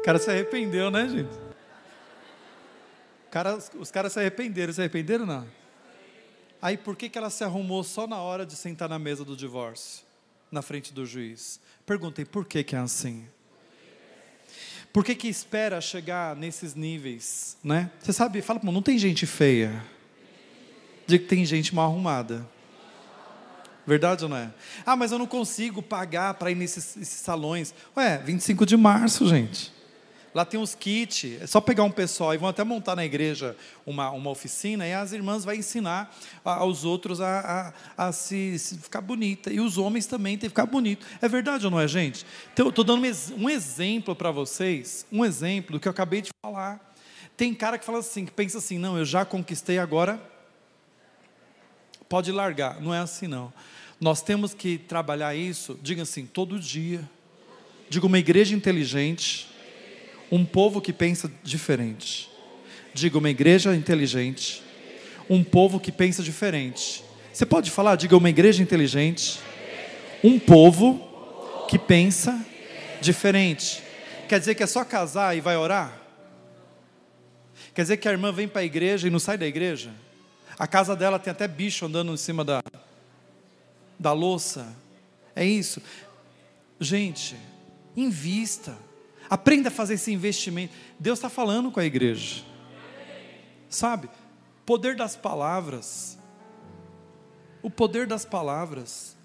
O cara se arrependeu, né, gente? Cara, os caras se arrependeram. Se arrependeram, não? Aí por que, que ela se arrumou só na hora de sentar na mesa do divórcio? Na frente do juiz. Perguntei, por que, que é assim? Por que, que espera chegar nesses níveis, né? Você sabe, fala, não tem gente feia. Diga que tem gente mal arrumada. Verdade ou não é? Ah, mas eu não consigo pagar para ir nesses, salões. Ué, 25 de março, gente. Lá tem uns kits, é só pegar um pessoal e vão até montar na igreja uma, uma oficina e as irmãs vão ensinar aos outros a, a, a se, se, ficar bonita. E os homens também têm que ficar bonito. É verdade ou não é, gente? Então, eu estou dando um exemplo para vocês, um exemplo do que eu acabei de falar. Tem cara que fala assim, que pensa assim, não, eu já conquistei agora, pode largar. Não é assim não. Nós temos que trabalhar isso, diga assim, todo dia. Diga uma igreja inteligente um povo que pensa diferente. Diga uma igreja inteligente, um povo que pensa diferente. Você pode falar, diga uma igreja inteligente, um povo que pensa diferente. Quer dizer que é só casar e vai orar? Quer dizer que a irmã vem para a igreja e não sai da igreja? A casa dela tem até bicho andando em cima da, da louça. É isso. Gente, invista. Aprenda a fazer esse investimento. Deus está falando com a igreja. Sabe? Poder das palavras. O poder das palavras.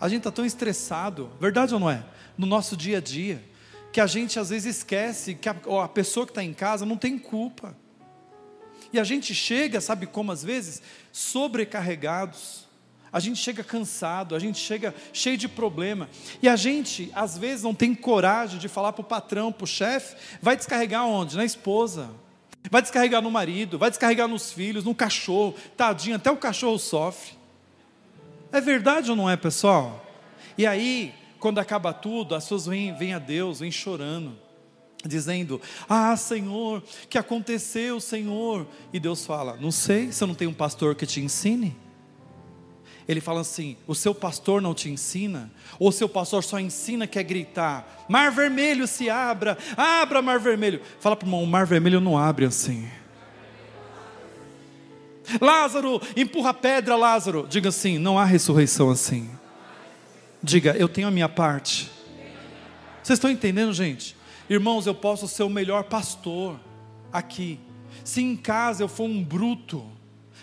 A gente está tão estressado, verdade ou não é? No nosso dia a dia, que a gente às vezes esquece que a, a pessoa que está em casa não tem culpa. E a gente chega, sabe como às vezes? Sobrecarregados a gente chega cansado, a gente chega cheio de problema, e a gente, às vezes, não tem coragem de falar para o patrão, para o chefe, vai descarregar onde? Na esposa, vai descarregar no marido, vai descarregar nos filhos, no cachorro, tadinho, até o cachorro sofre. É verdade ou não é, pessoal? E aí, quando acaba tudo, as pessoas vêm, vêm a Deus, vêm chorando, dizendo: Ah, Senhor, que aconteceu, Senhor? E Deus fala: Não sei, você não tem um pastor que te ensine? Ele fala assim: o seu pastor não te ensina? Ou o seu pastor só ensina que é gritar: mar vermelho se abra, abra mar vermelho. Fala para o irmão: o mar vermelho não abre assim. Lázaro, empurra a pedra, Lázaro. Diga assim: não há ressurreição assim. Diga, eu tenho a minha parte. Vocês estão entendendo, gente? Irmãos, eu posso ser o melhor pastor aqui. Se em casa eu for um bruto,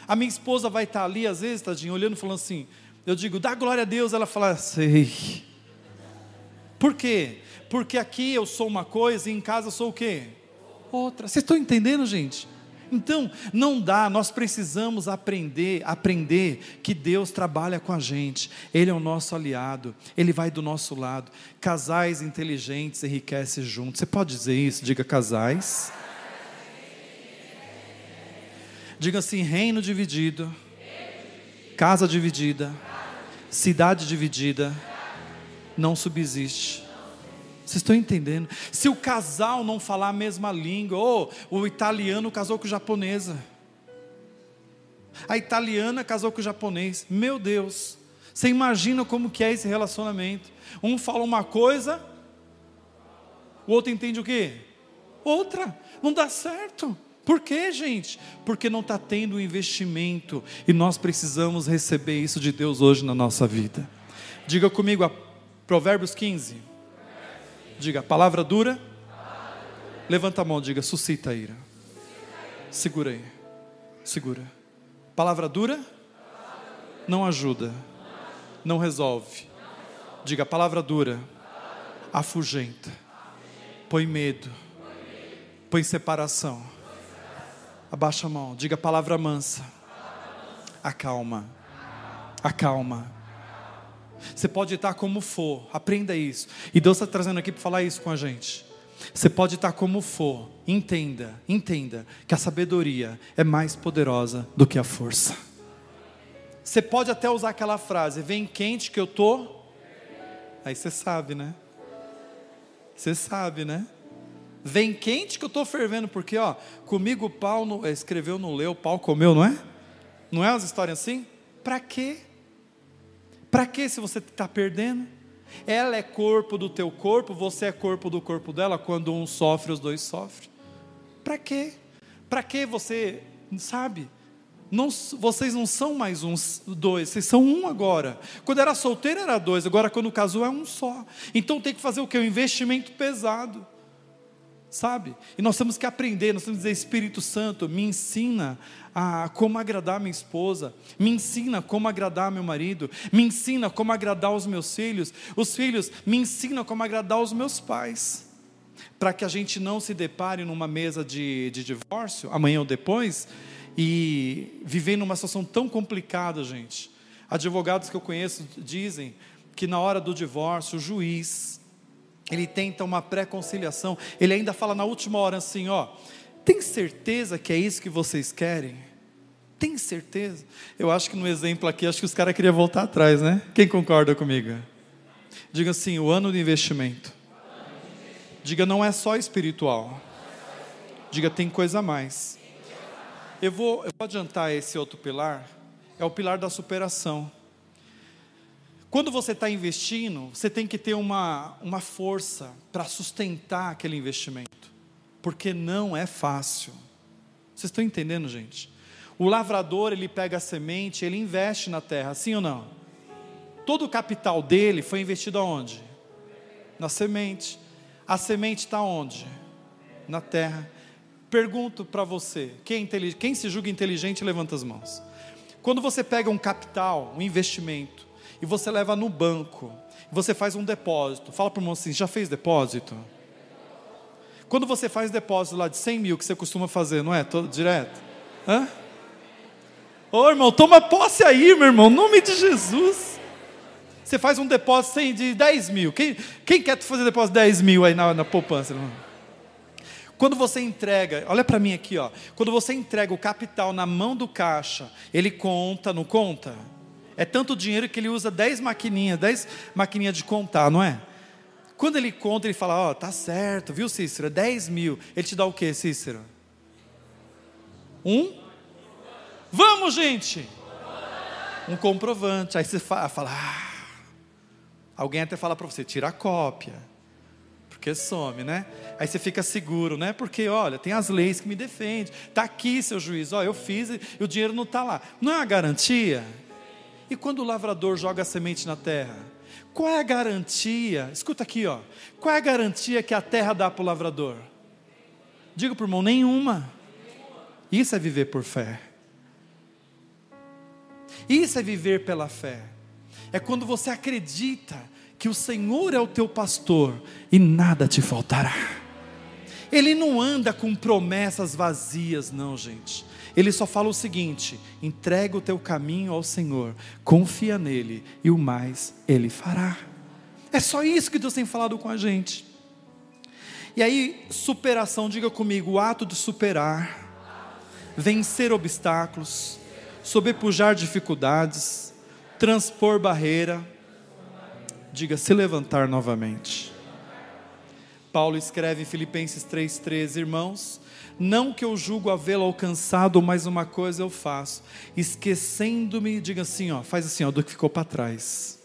a minha esposa vai estar ali, às vezes, tadinho, olhando, falando assim. Eu digo, dá glória a Deus. Ela fala, sei. Por quê? Porque aqui eu sou uma coisa e em casa eu sou o quê? Outra. Vocês estão entendendo, gente? Então, não dá, nós precisamos aprender, aprender que Deus trabalha com a gente. Ele é o nosso aliado, ele vai do nosso lado. Casais inteligentes enriquecem juntos. Você pode dizer isso? Diga casais Diga assim: reino dividido, casa dividida, cidade dividida, não subsiste. Vocês estão entendendo? Se o casal não falar a mesma língua, ou o italiano casou com o japonesa, a italiana casou com o japonês, meu Deus, você imagina como que é esse relacionamento? Um fala uma coisa, o outro entende o quê? Outra, não dá certo. Por quê, gente? Porque não está tendo investimento e nós precisamos receber isso de Deus hoje na nossa vida. Diga comigo, Provérbios 15. Diga, palavra dura. Levanta a mão, diga, suscita a ira. Segura aí. Segura. Palavra dura? Não ajuda. Não resolve. Diga, palavra dura. Afugenta. Põe medo. Põe separação Abaixa a mão, diga palavra mansa. Acalma. Acalma. Você pode estar como for, aprenda isso. E Deus está trazendo aqui para falar isso com a gente. Você pode estar como for, entenda, entenda que a sabedoria é mais poderosa do que a força. Você pode até usar aquela frase: vem quente que eu tô. Aí você sabe, né? Você sabe, né? Vem quente que eu estou fervendo, porque ó, comigo o pau no, escreveu, não leu, o pau comeu, não é? Não é as histórias assim? Para quê? Para quê se você está perdendo? Ela é corpo do teu corpo, você é corpo do corpo dela, quando um sofre, os dois sofrem. Para quê? Para que você, sabe? Não, vocês não são mais uns dois, vocês são um agora. Quando era solteiro era dois, agora quando casou é um só. Então tem que fazer o que? Um investimento pesado sabe? E nós temos que aprender, nós temos que dizer: Espírito Santo, me ensina a como agradar minha esposa, me ensina como agradar meu marido, me ensina como agradar os meus filhos, os filhos me ensinam como agradar os meus pais. para que a gente não se depare numa mesa de, de divórcio, amanhã ou depois, e viver numa situação tão complicada, gente. Advogados que eu conheço dizem que na hora do divórcio, o juiz, ele tenta uma pré-conciliação, ele ainda fala na última hora assim: ó, tem certeza que é isso que vocês querem? Tem certeza? Eu acho que no exemplo aqui, acho que os caras queriam voltar atrás, né? Quem concorda comigo? Diga assim: o ano do investimento. Diga, não é só espiritual. Diga, tem coisa a mais. Eu vou, eu vou adiantar esse outro pilar, é o pilar da superação. Quando você está investindo, você tem que ter uma, uma força para sustentar aquele investimento, porque não é fácil. Vocês estão entendendo, gente? O lavrador, ele pega a semente, ele investe na terra, sim ou não? Todo o capital dele foi investido aonde? Na semente. A semente está onde? Na terra. Pergunto para você, quem, é quem se julga inteligente, levanta as mãos. Quando você pega um capital, um investimento, e você leva no banco, você faz um depósito. Fala para o irmão assim: já fez depósito? Quando você faz depósito lá de 100 mil, que você costuma fazer, não é? Todo, direto? Hã? Ô irmão, toma posse aí, meu irmão, em nome de Jesus. Você faz um depósito de 10 mil. Quem, quem quer fazer depósito de 10 mil aí na, na poupança? Irmão? Quando você entrega, olha para mim aqui, ó. Quando você entrega o capital na mão do caixa, ele conta, não conta? É tanto dinheiro que ele usa 10 maquininhas, 10 maquininhas de contar, não é? Quando ele conta, ele fala, ó, oh, tá certo, viu Cícero? É 10 mil. Ele te dá o que, Cícero? Um? Vamos, gente! Um comprovante. Aí você fala, ah. alguém até fala para você, tira a cópia. Porque some, né? Aí você fica seguro, né? Porque, olha, tem as leis que me defendem. Está aqui, seu juiz, ó, eu fiz e o dinheiro não está lá. Não é uma garantia? E quando o lavrador joga a semente na terra? Qual é a garantia? Escuta aqui, ó. Qual é a garantia que a terra dá para o lavrador? Diga para o irmão, nenhuma. Isso é viver por fé. Isso é viver pela fé. É quando você acredita que o Senhor é o teu pastor e nada te faltará. Ele não anda com promessas vazias, não, gente. Ele só fala o seguinte: entrega o teu caminho ao Senhor, confia nele e o mais ele fará. É só isso que Deus tem falado com a gente. E aí, superação, diga comigo, o ato de superar, vencer obstáculos, sobrepujar dificuldades, transpor barreira, diga se levantar novamente. Paulo escreve em Filipenses 3,13, irmãos, não que eu julgo havê-lo alcançado, mas uma coisa eu faço, esquecendo-me, diga assim, ó, faz assim, ó, do que ficou para trás.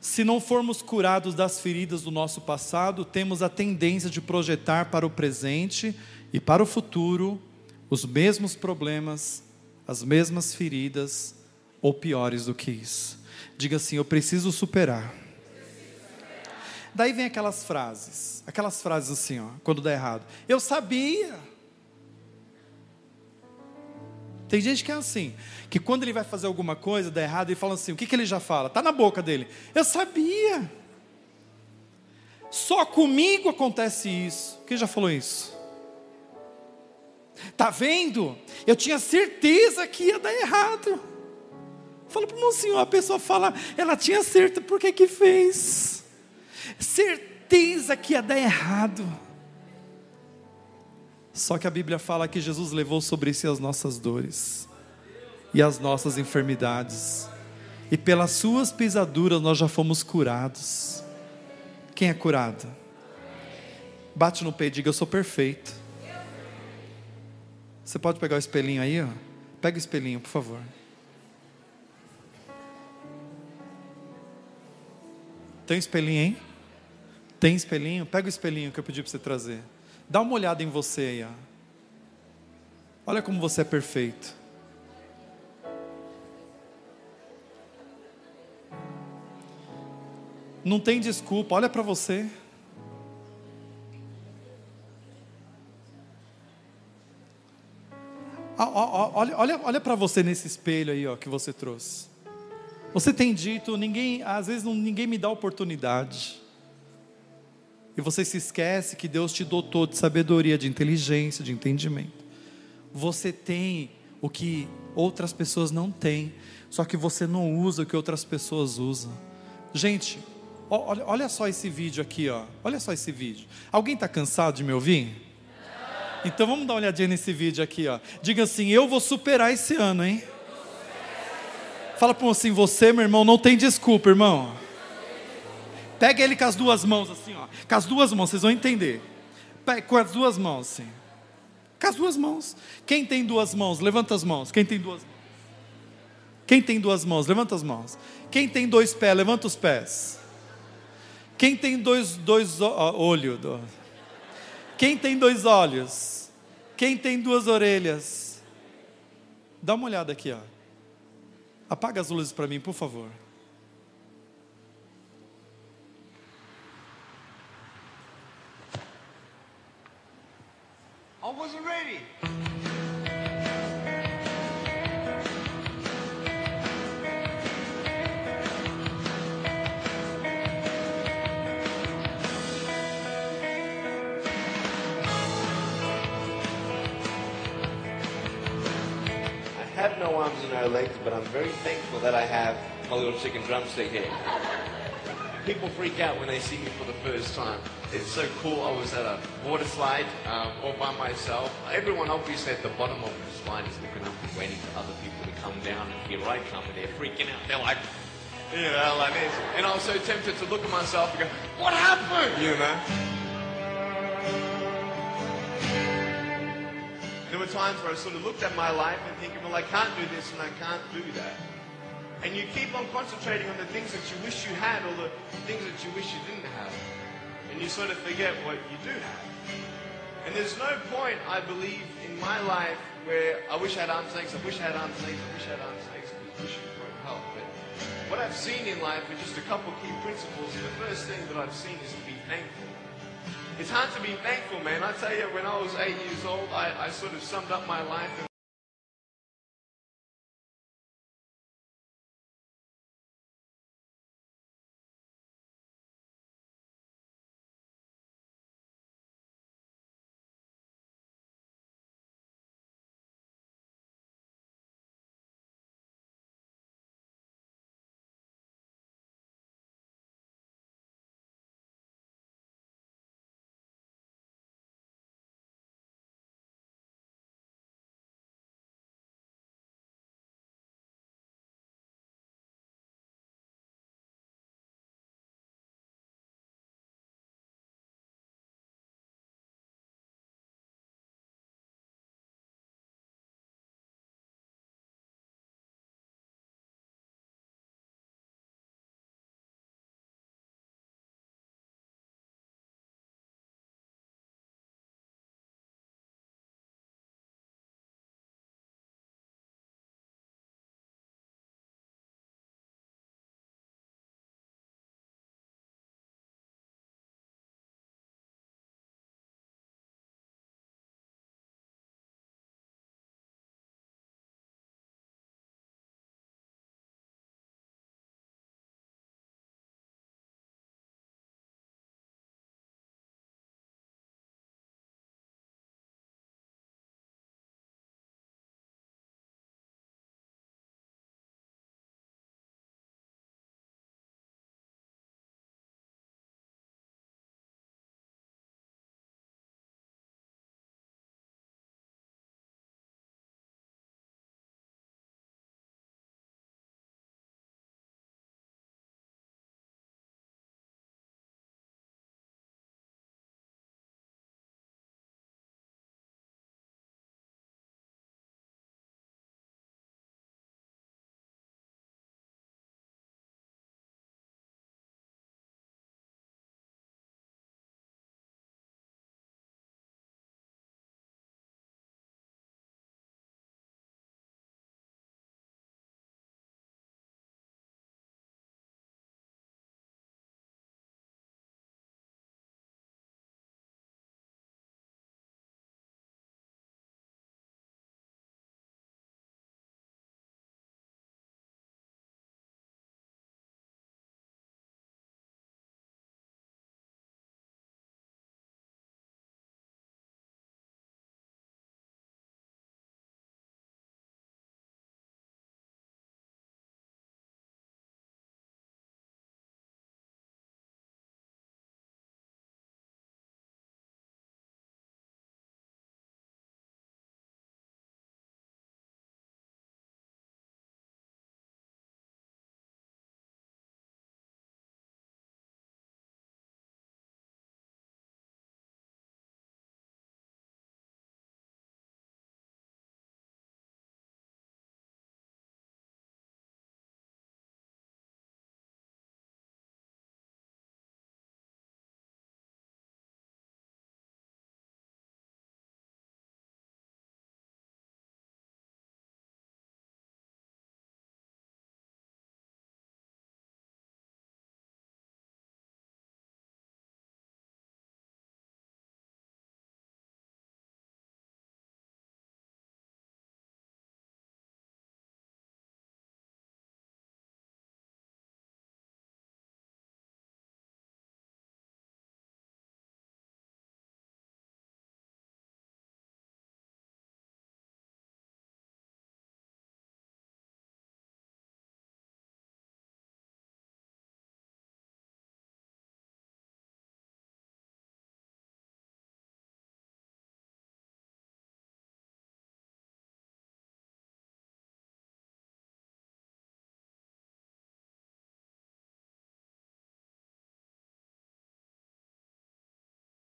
Se não formos curados das feridas do nosso passado, temos a tendência de projetar para o presente e para o futuro os mesmos problemas, as mesmas feridas, ou piores do que isso. Diga assim: eu preciso superar Daí vem aquelas frases, aquelas frases assim, ó, quando dá errado. Eu sabia. Tem gente que é assim, que quando ele vai fazer alguma coisa, dá errado, ele fala assim, o que, que ele já fala? Está na boca dele. Eu sabia. Só comigo acontece isso. Quem já falou isso? Tá vendo? Eu tinha certeza que ia dar errado. Fala para o senhor, a pessoa fala, ela tinha certeza, por que que fez? Certeza que ia dar errado. Só que a Bíblia fala que Jesus levou sobre si as nossas dores e as nossas enfermidades, e pelas suas pisaduras nós já fomos curados. Quem é curado? Bate no peito e diga: Eu sou perfeito. Você pode pegar o espelhinho aí? Ó? Pega o espelhinho, por favor. Tem um espelhinho, hein? Tem espelhinho? Pega o espelhinho que eu pedi para você trazer. Dá uma olhada em você aí. Ó. Olha como você é perfeito. Não tem desculpa, olha para você. Olha, olha, olha para você nesse espelho aí ó, que você trouxe. Você tem dito, ninguém, às vezes ninguém me dá oportunidade. E você se esquece que Deus te dotou de sabedoria, de inteligência, de entendimento. Você tem o que outras pessoas não têm, só que você não usa o que outras pessoas usam. Gente, olha, olha só esse vídeo aqui, ó. Olha só esse vídeo. Alguém está cansado de me ouvir? Então vamos dar uma olhadinha nesse vídeo aqui, ó. Diga assim: Eu vou superar esse ano, hein? Fala para um assim: Você, meu irmão, não tem desculpa, irmão. Pega ele com as duas mãos, assim, ó. Com as duas mãos, vocês vão entender. Com as duas mãos, assim. Com as duas mãos. Quem tem duas mãos, levanta as mãos. Quem tem duas mãos? Quem tem duas mãos, levanta as mãos. Quem tem dois pés, levanta os pés. Quem tem dois, dois olhos? Quem tem dois olhos? Quem tem duas orelhas? Dá uma olhada aqui, ó. Apaga as luzes para mim, por favor. I wasn't ready. I have no arms and no legs, but I'm very thankful that I have my little chicken drumstick here. People freak out when they see me for the first time. It's so cool. I was at a water slide um, all by myself. Everyone obviously at the bottom of the slide is looking up and waiting for other people to come down, and here I come, and they're freaking out. They're like, you know, like this. And I was so tempted to look at myself and go, what happened? You know? There were times where I sort of looked at my life and thinking, well, I can't do this and I can't do that. And you keep on concentrating on the things that you wish you had or the things that you wish you didn't have. And you sort of forget what you do have. And there's no point, I believe, in my life where I wish I had arms legs, I wish I had arms legs, I wish I had arms legs, because wishing won't help. But what I've seen in life are just a couple key principles. And the first thing that I've seen is to be thankful. It's hard to be thankful, man. I tell you, when I was eight years old, I, I sort of summed up my life.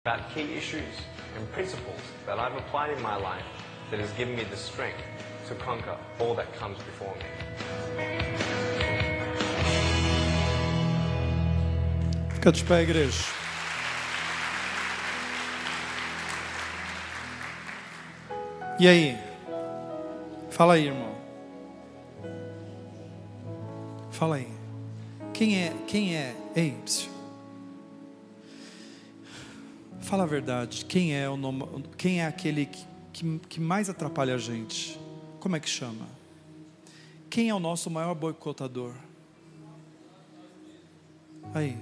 About key issues and principles that I've applied in my life that has given me the strength to conquer all that comes before me. Pé, igreja. E aí? Fala aí, irmão. Fala aí. Quem é? Quem é? Ei, psiu. Fala a verdade. Quem é o nome? Quem é aquele que, que, que mais atrapalha a gente? Como é que chama? Quem é o nosso maior boicotador? Aí.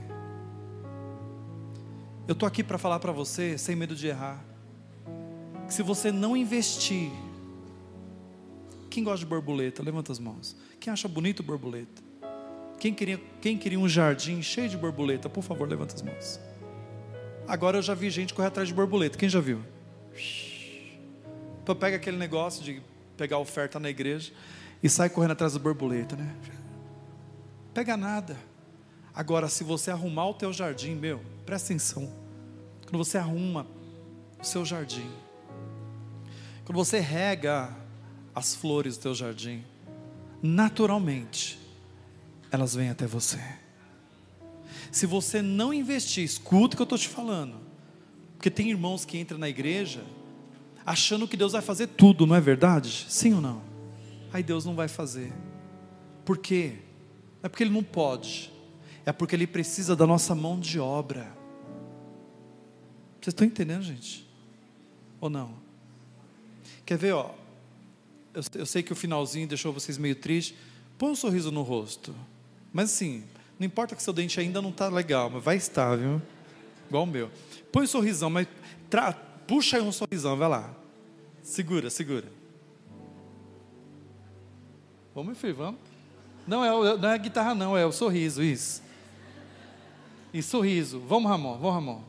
Eu estou aqui para falar para você, sem medo de errar, que se você não investir, quem gosta de borboleta? Levanta as mãos. Quem acha bonito borboleta? Quem queria, quem queria um jardim cheio de borboleta? Por favor, levanta as mãos. Agora eu já vi gente correr atrás de borboleta. Quem já viu? Então pega aquele negócio de pegar oferta na igreja e sai correndo atrás da borboleta, né? Pega nada. Agora, se você arrumar o teu jardim, meu, presta atenção. Quando você arruma o seu jardim, quando você rega as flores do teu jardim, naturalmente elas vêm até você. Se você não investir, escuta o que eu estou te falando, porque tem irmãos que entram na igreja achando que Deus vai fazer tudo, não é verdade? Sim ou não? Aí Deus não vai fazer. Por quê? Não é porque Ele não pode é porque Ele precisa da nossa mão de obra. Vocês estão entendendo, gente? Ou não? Quer ver, ó? Eu, eu sei que o finalzinho deixou vocês meio tristes. Põe um sorriso no rosto. Mas assim, não importa que seu dente ainda não está legal, mas vai estar, viu? Igual o meu. Põe um sorrisão, mas tra... puxa aí um sorrisão, vai lá. Segura, segura. Vamos, filho, vamos. Não é, não é a guitarra, não, é o sorriso, isso e sorriso. Vamos, Ramon, vamos, Ramon.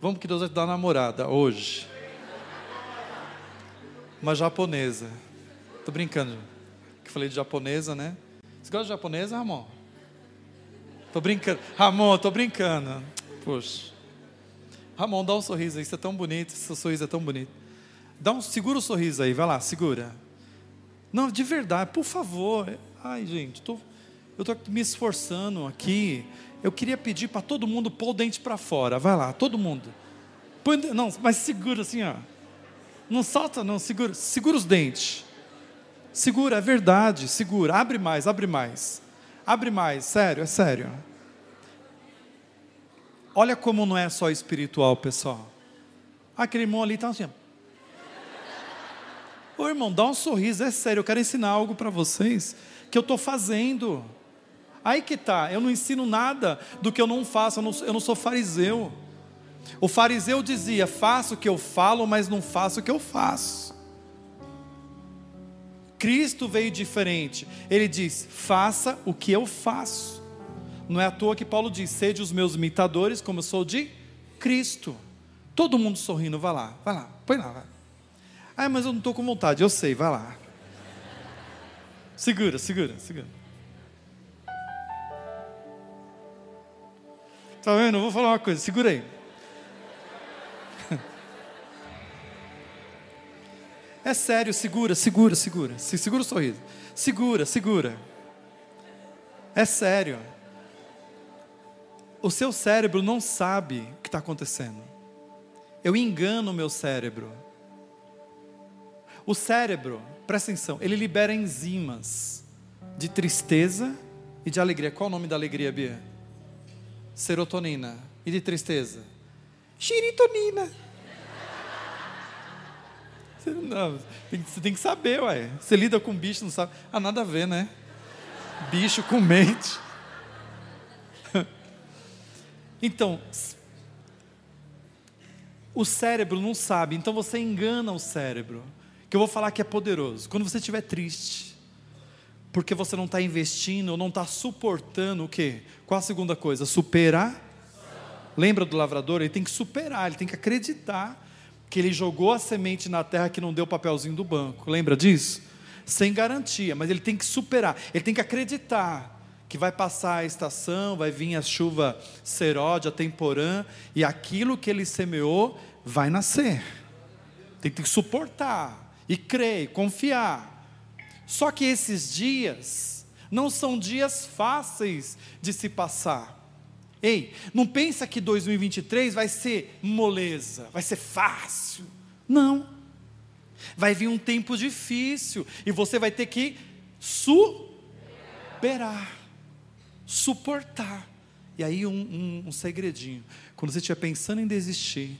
Vamos que Deus vai te dar namorada hoje. Uma japonesa. Tô brincando. Que falei de japonesa, né? Você gosta de japonesa, Ramon? Tô brincando. Ramon, tô brincando. Poxa. Ramon, dá um sorriso aí, você é tão bonito, seu sorriso é tão bonito. Dá um, segura o sorriso aí, vai lá, segura. Não, de verdade, por favor. Ai, gente, tô, eu estou me esforçando aqui. Eu queria pedir para todo mundo pôr o dente para fora. Vai lá, todo mundo. Põe, não, mas segura assim, ó. Não solta, não, segura. Segura os dentes. Segura, é verdade, segura. Abre mais, abre mais. Abre mais, sério, é sério. Olha como não é só espiritual, pessoal. Aquele irmão ali está assim. Ô irmão, dá um sorriso, é sério, eu quero ensinar algo para vocês que eu estou fazendo. Aí que tá, eu não ensino nada do que eu não faço, eu não, eu não sou fariseu. O fariseu dizia: faço o que eu falo, mas não faço o que eu faço. Cristo veio diferente. Ele diz: faça o que eu faço. Não é à toa que Paulo diz: sede os meus imitadores, como eu sou de Cristo. Todo mundo sorrindo, vai lá, vai lá, põe lá, vai. Ah, mas eu não estou com vontade, eu sei, vai lá. Segura, segura, segura. Tá vendo? Eu vou falar uma coisa, segura aí. É sério, segura, segura, segura. Segura o sorriso. Segura, segura. É sério. O seu cérebro não sabe o que está acontecendo. Eu engano o meu cérebro. O cérebro, presta atenção, ele libera enzimas de tristeza e de alegria. Qual o nome da alegria, Bia? Serotonina. E de tristeza? Xiritonina. Você, não, você tem que saber, ué. Você lida com bicho, não sabe. Ah, nada a ver, né? Bicho com mente. [LAUGHS] Então, o cérebro não sabe, então você engana o cérebro. Que eu vou falar que é poderoso. Quando você estiver triste, porque você não está investindo ou não está suportando o quê? Qual a segunda coisa? Superar. Lembra do lavrador? Ele tem que superar, ele tem que acreditar que ele jogou a semente na terra que não deu o papelzinho do banco. Lembra disso? Sem garantia, mas ele tem que superar, ele tem que acreditar que vai passar a estação, vai vir a chuva seródia, temporã, e aquilo que ele semeou vai nascer. Tem que suportar, e crer, confiar. Só que esses dias não são dias fáceis de se passar. Ei, não pensa que 2023 vai ser moleza, vai ser fácil. Não. Vai vir um tempo difícil e você vai ter que superar, suportar. E aí um, um, um segredinho. Quando você estiver pensando em desistir,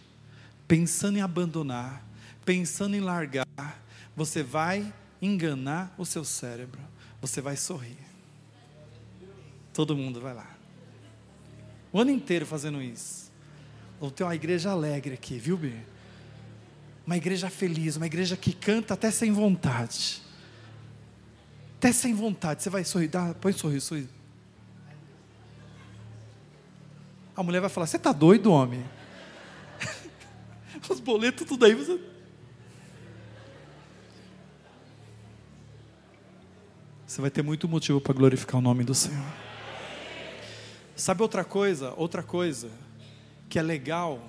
pensando em abandonar, pensando em largar, você vai enganar o seu cérebro. Você vai sorrir. Todo mundo vai lá. O ano inteiro fazendo isso. Vou ter uma igreja alegre aqui, viu, Bê? Uma igreja feliz, uma igreja que canta até sem vontade. Até sem vontade. Você vai sorrir, dá, põe sorriso, sorriso. A mulher vai falar: Você está doido, homem? [LAUGHS] Os boletos, tudo aí. Você... Você vai ter muito motivo para glorificar o nome do Senhor. Sabe outra coisa? Outra coisa que é legal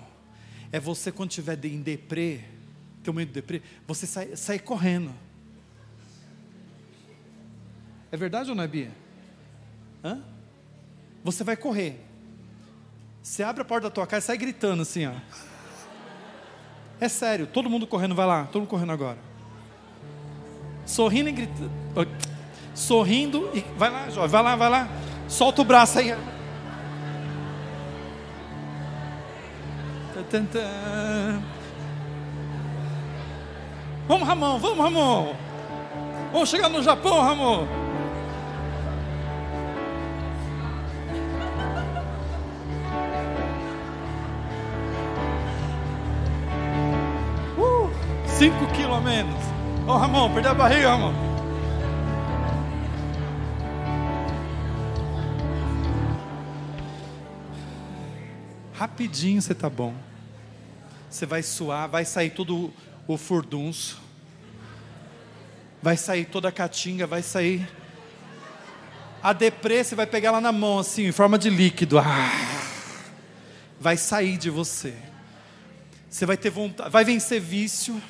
é você quando tiver em deprê, tem um momento de deprê, você sai, sair correndo. É verdade ou não é, Bia? Hã? Você vai correr. Você abre a porta da tua casa e sai gritando assim, ó. É sério, todo mundo correndo, vai lá, todo mundo correndo agora. Sorrindo e gritando. Sorrindo e. Vai lá, vai lá, vai lá. Solta o braço aí. Vamos, Ramon, vamos, Ramon. Vamos chegar no Japão, Ramon. Uh, cinco quilos a menos. Ô, Ramon, perdeu a barriga, Ramon. Rapidinho você está bom. Você vai suar, vai sair todo o furdunço, vai sair toda a catinga, vai sair. A deprê você vai pegar ela na mão, assim, em forma de líquido. Ah, vai sair de você. Você vai ter vontade, vai vencer vício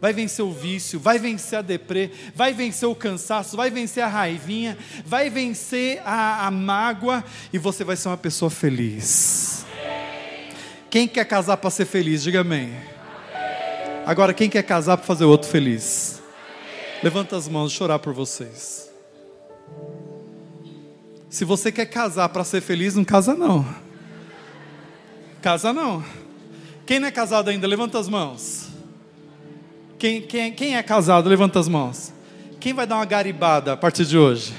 vai vencer o vício, vai vencer a deprê, vai vencer o cansaço, vai vencer a raivinha, vai vencer a, a mágoa e você vai ser uma pessoa feliz. Quem quer casar para ser feliz? Diga amém. Agora, quem quer casar para fazer o outro feliz? Levanta as mãos, chorar por vocês. Se você quer casar para ser feliz, não casa não. Casa não. Quem não é casado ainda, levanta as mãos. Quem, quem, quem é casado, levanta as mãos. Quem vai dar uma garibada a partir de hoje?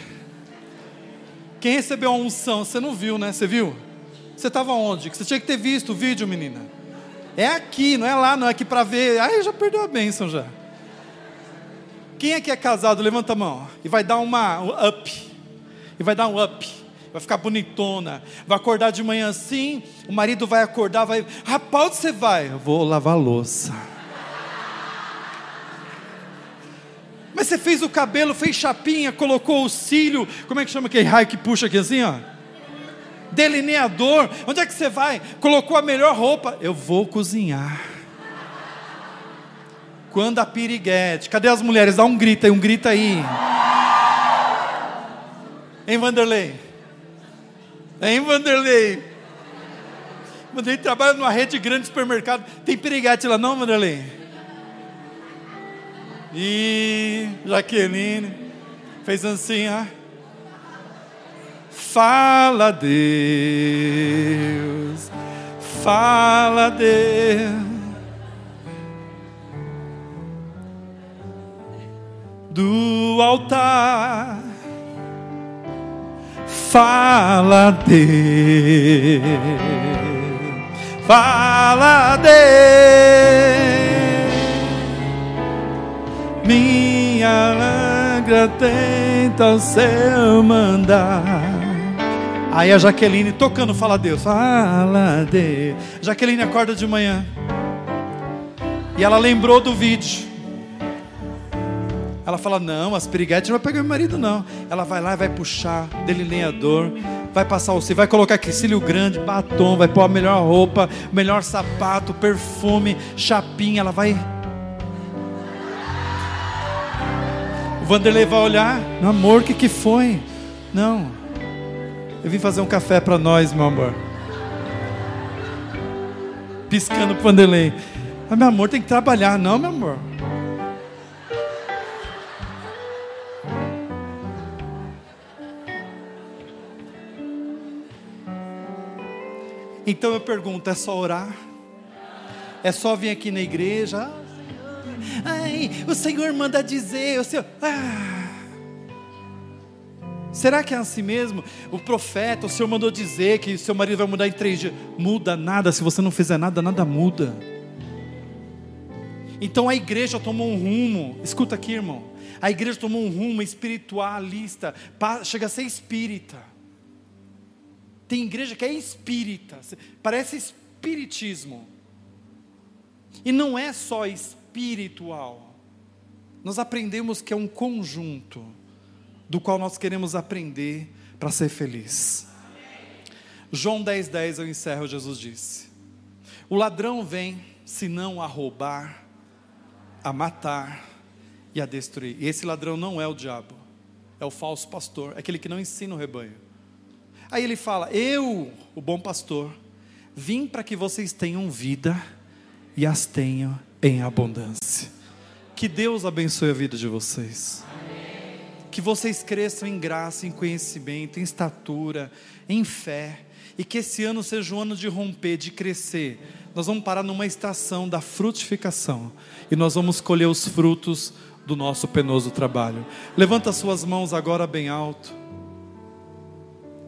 Quem recebeu a unção, você não viu, né? Você viu? Você estava onde? Você tinha que ter visto o vídeo, menina. É aqui, não é lá, não é aqui para ver. Aí já perdeu a bênção já. Quem é que é casado? Levanta a mão. E vai dar uma um up. E vai dar um up. Vai ficar bonitona. Vai acordar de manhã assim. O marido vai acordar, vai. Rapaz, você vai? Eu vou lavar louça. Mas você fez o cabelo, fez chapinha, colocou o cílio. Como é que chama aquele raio que puxa aqui assim, ó? Delineador. Onde é que você vai? Colocou a melhor roupa. Eu vou cozinhar. Quando a piriguete, cadê as mulheres? Dá um grito aí, um grito aí. Em Vanderlei? Em Vanderlei? Vanderlei trabalha numa rede grande de supermercado. Tem piriguete lá, não, Vanderlei? E Jaqueline fez assim. Fala, Deus, fala, Deus. Do altar, fala, Deus, fala, Deus. Minha langra tenta o seu mandar Aí a Jaqueline tocando, fala Deus, fala Deus. Jaqueline acorda de manhã. E ela lembrou do vídeo. Ela fala: Não, as piriguetes não vai pegar meu marido, não. Ela vai lá e vai puxar delineador, vai passar o cílio, vai colocar cílio grande, batom, vai pôr a melhor roupa, melhor sapato, perfume, chapinha. Ela vai. O Vanderlei vai olhar: Meu amor, o que, que foi? Não, eu vim fazer um café para nós, meu amor. Piscando pro Vanderlei. Mas, meu amor, tem que trabalhar, não, meu amor. Então eu pergunto: é só orar? É só vir aqui na igreja? Ai, o Senhor manda dizer, o Senhor. Ah. Será que é assim mesmo? O profeta, o Senhor mandou dizer que seu marido vai mudar em três dias. Muda nada, se você não fizer nada, nada muda. Então a igreja tomou um rumo, escuta aqui, irmão. A igreja tomou um rumo espiritualista, chega a ser espírita. Tem igreja que é espírita, parece espiritismo. E não é só espiritual. Nós aprendemos que é um conjunto do qual nós queremos aprender para ser feliz. João 10,10 10, eu encerro, Jesus disse: O ladrão vem, senão a roubar, a matar e a destruir. E esse ladrão não é o diabo, é o falso pastor, é aquele que não ensina o rebanho. Aí ele fala: Eu, o bom pastor, vim para que vocês tenham vida e as tenham em abundância. Que Deus abençoe a vida de vocês. Que vocês cresçam em graça, em conhecimento, em estatura, em fé. E que esse ano seja um ano de romper, de crescer. Nós vamos parar numa estação da frutificação. E nós vamos colher os frutos do nosso penoso trabalho. Levanta suas mãos agora bem alto.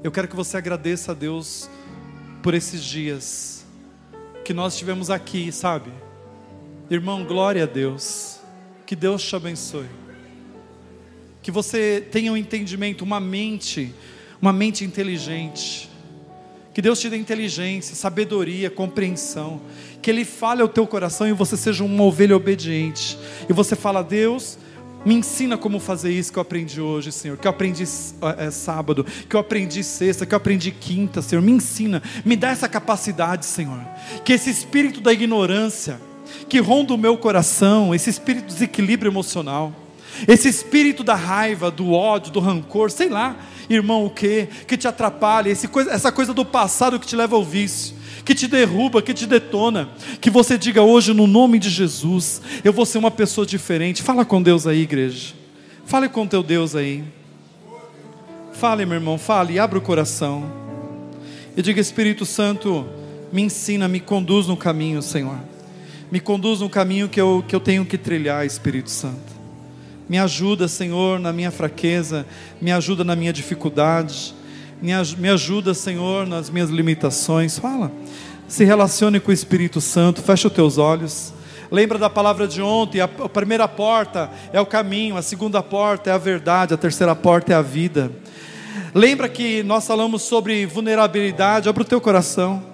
Eu quero que você agradeça a Deus por esses dias que nós tivemos aqui, sabe? Irmão, glória a Deus. Que Deus te abençoe. Que você tenha um entendimento, uma mente, uma mente inteligente. Que Deus te dê inteligência, sabedoria, compreensão. Que Ele fale ao teu coração e você seja uma ovelha obediente. E você fala, Deus, me ensina como fazer isso que eu aprendi hoje, Senhor. Que eu aprendi é, sábado, que eu aprendi sexta, que eu aprendi quinta, Senhor. Me ensina, me dá essa capacidade, Senhor. Que esse espírito da ignorância, que ronda o meu coração, esse espírito de desequilíbrio emocional, esse espírito da raiva, do ódio, do rancor, sei lá, irmão, o que, que te atrapalha, coisa, essa coisa do passado que te leva ao vício que te derruba, que te detona. Que você diga hoje, no nome de Jesus, eu vou ser uma pessoa diferente. Fala com Deus aí, igreja. Fale com teu Deus aí. Fale, meu irmão, fale, abra o coração. E diga, Espírito Santo, me ensina, me conduz no caminho, Senhor. Me conduz no caminho que eu, que eu tenho que trilhar, Espírito Santo. Me ajuda, Senhor, na minha fraqueza, me ajuda na minha dificuldade me ajuda, Senhor, nas minhas limitações. Fala. Se relacione com o Espírito Santo. Fecha os teus olhos. Lembra da palavra de ontem? A primeira porta é o caminho, a segunda porta é a verdade, a terceira porta é a vida. Lembra que nós falamos sobre vulnerabilidade? Abra o teu coração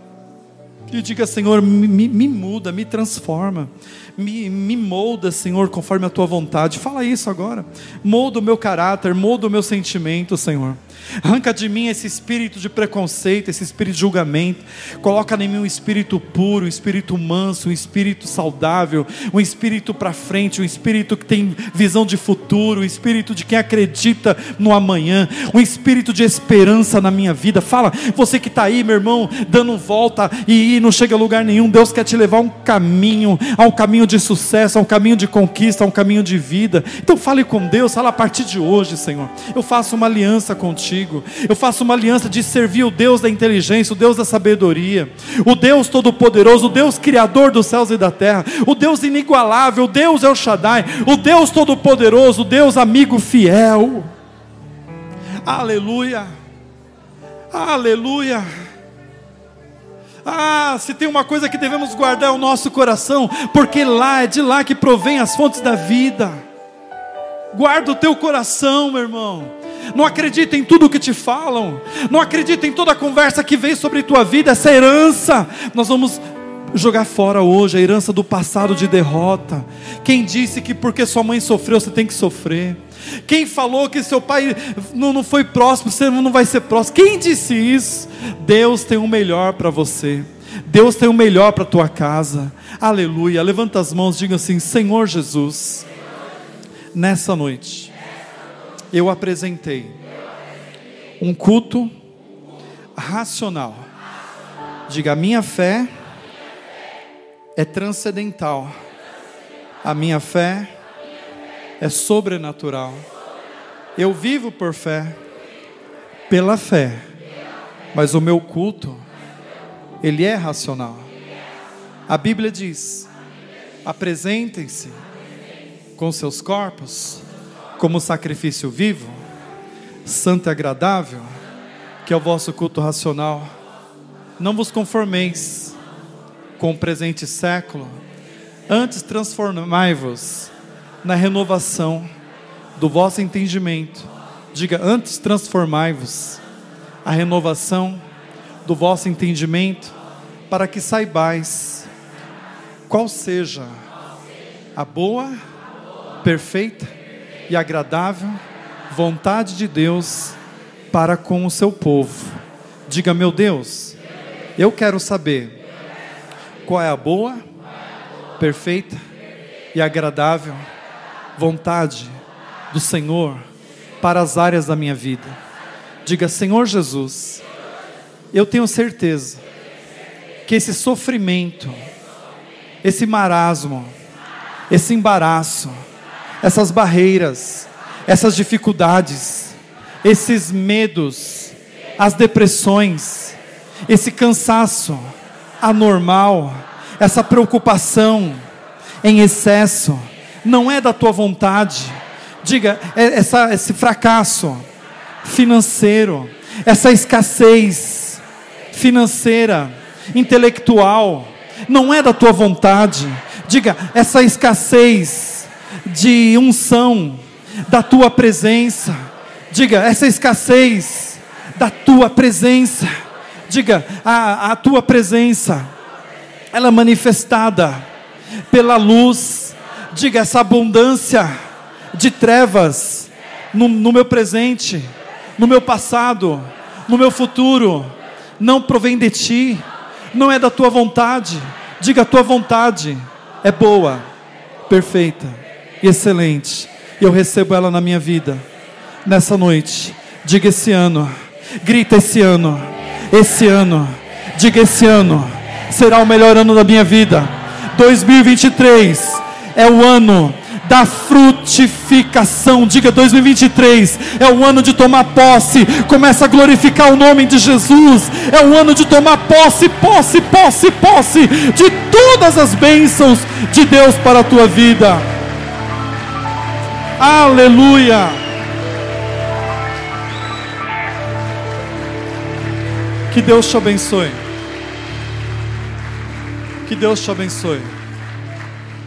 e diga: Senhor, me, me muda, me transforma me, me molda, Senhor, conforme a tua vontade. Fala isso agora. Molda o meu caráter, molda o meu sentimento, Senhor. Arranca de mim esse espírito de preconceito, esse espírito de julgamento. Coloca em mim um espírito puro, um espírito manso, um espírito saudável, um espírito para frente, um espírito que tem visão de futuro, um espírito de quem acredita no amanhã, um espírito de esperança na minha vida. Fala, você que está aí, meu irmão, dando volta e não chega a lugar nenhum. Deus quer te levar a um caminho, a um caminho de sucesso, a um caminho de conquista, a um caminho de vida. Então fale com Deus, fala a partir de hoje, Senhor. Eu faço uma aliança contigo contigo. Eu faço uma aliança de servir o Deus da inteligência, o Deus da sabedoria, o Deus todo-poderoso, o Deus criador dos céus e da terra, o Deus inigualável, o Deus El Shaddai, o Deus todo-poderoso, o Deus amigo fiel. Aleluia. Aleluia. Ah, se tem uma coisa que devemos guardar é o nosso coração, porque lá é de lá que provém as fontes da vida. Guarda o teu coração, meu irmão não acredita em tudo que te falam, não acredita em toda a conversa que vem sobre tua vida, essa herança. Nós vamos jogar fora hoje a herança do passado de derrota. Quem disse que porque sua mãe sofreu você tem que sofrer? Quem falou que seu pai não, não foi próximo, você não vai ser próximo? Quem disse isso? Deus tem o melhor para você. Deus tem o melhor para tua casa. Aleluia. Levanta as mãos, diga assim: Senhor Jesus, nessa noite, eu apresentei um culto racional. Diga: a minha fé é transcendental. A minha fé é sobrenatural. Eu vivo por fé, pela fé, mas o meu culto, ele é racional. A Bíblia diz: apresentem-se com seus corpos como sacrifício vivo, santo e agradável, que é o vosso culto racional. Não vos conformeis com o presente século, antes transformai-vos na renovação do vosso entendimento. Diga, antes transformai-vos a renovação do vosso entendimento, para que saibais qual seja a boa, perfeita e agradável vontade de Deus para com o seu povo. Diga, meu Deus, eu quero saber qual é a boa, perfeita e agradável vontade do Senhor para as áreas da minha vida. Diga, Senhor Jesus, eu tenho certeza que esse sofrimento, esse marasmo, esse embaraço, essas barreiras, essas dificuldades, esses medos, as depressões, esse cansaço, anormal, essa preocupação em excesso, não é da tua vontade. Diga, é essa, esse fracasso financeiro, essa escassez financeira, intelectual, não é da tua vontade. Diga, essa escassez de unção, da tua presença. Diga, essa escassez da tua presença Diga, a, a tua presença, ela é manifestada pela luz. Diga, essa abundância de trevas no, no meu presente, no meu passado, no meu futuro, não provém de ti, não é da tua vontade. Diga, a tua vontade é boa, perfeita e excelente. E eu recebo ela na minha vida, nessa noite. Diga esse ano, grita esse ano esse ano, diga esse ano, será o melhor ano da minha vida. 2023 é o ano da frutificação. Diga 2023 é o ano de tomar posse. Começa a glorificar o nome de Jesus. É o ano de tomar posse, posse, posse, posse de todas as bênçãos de Deus para a tua vida. Aleluia. Que Deus te abençoe. Que Deus te abençoe.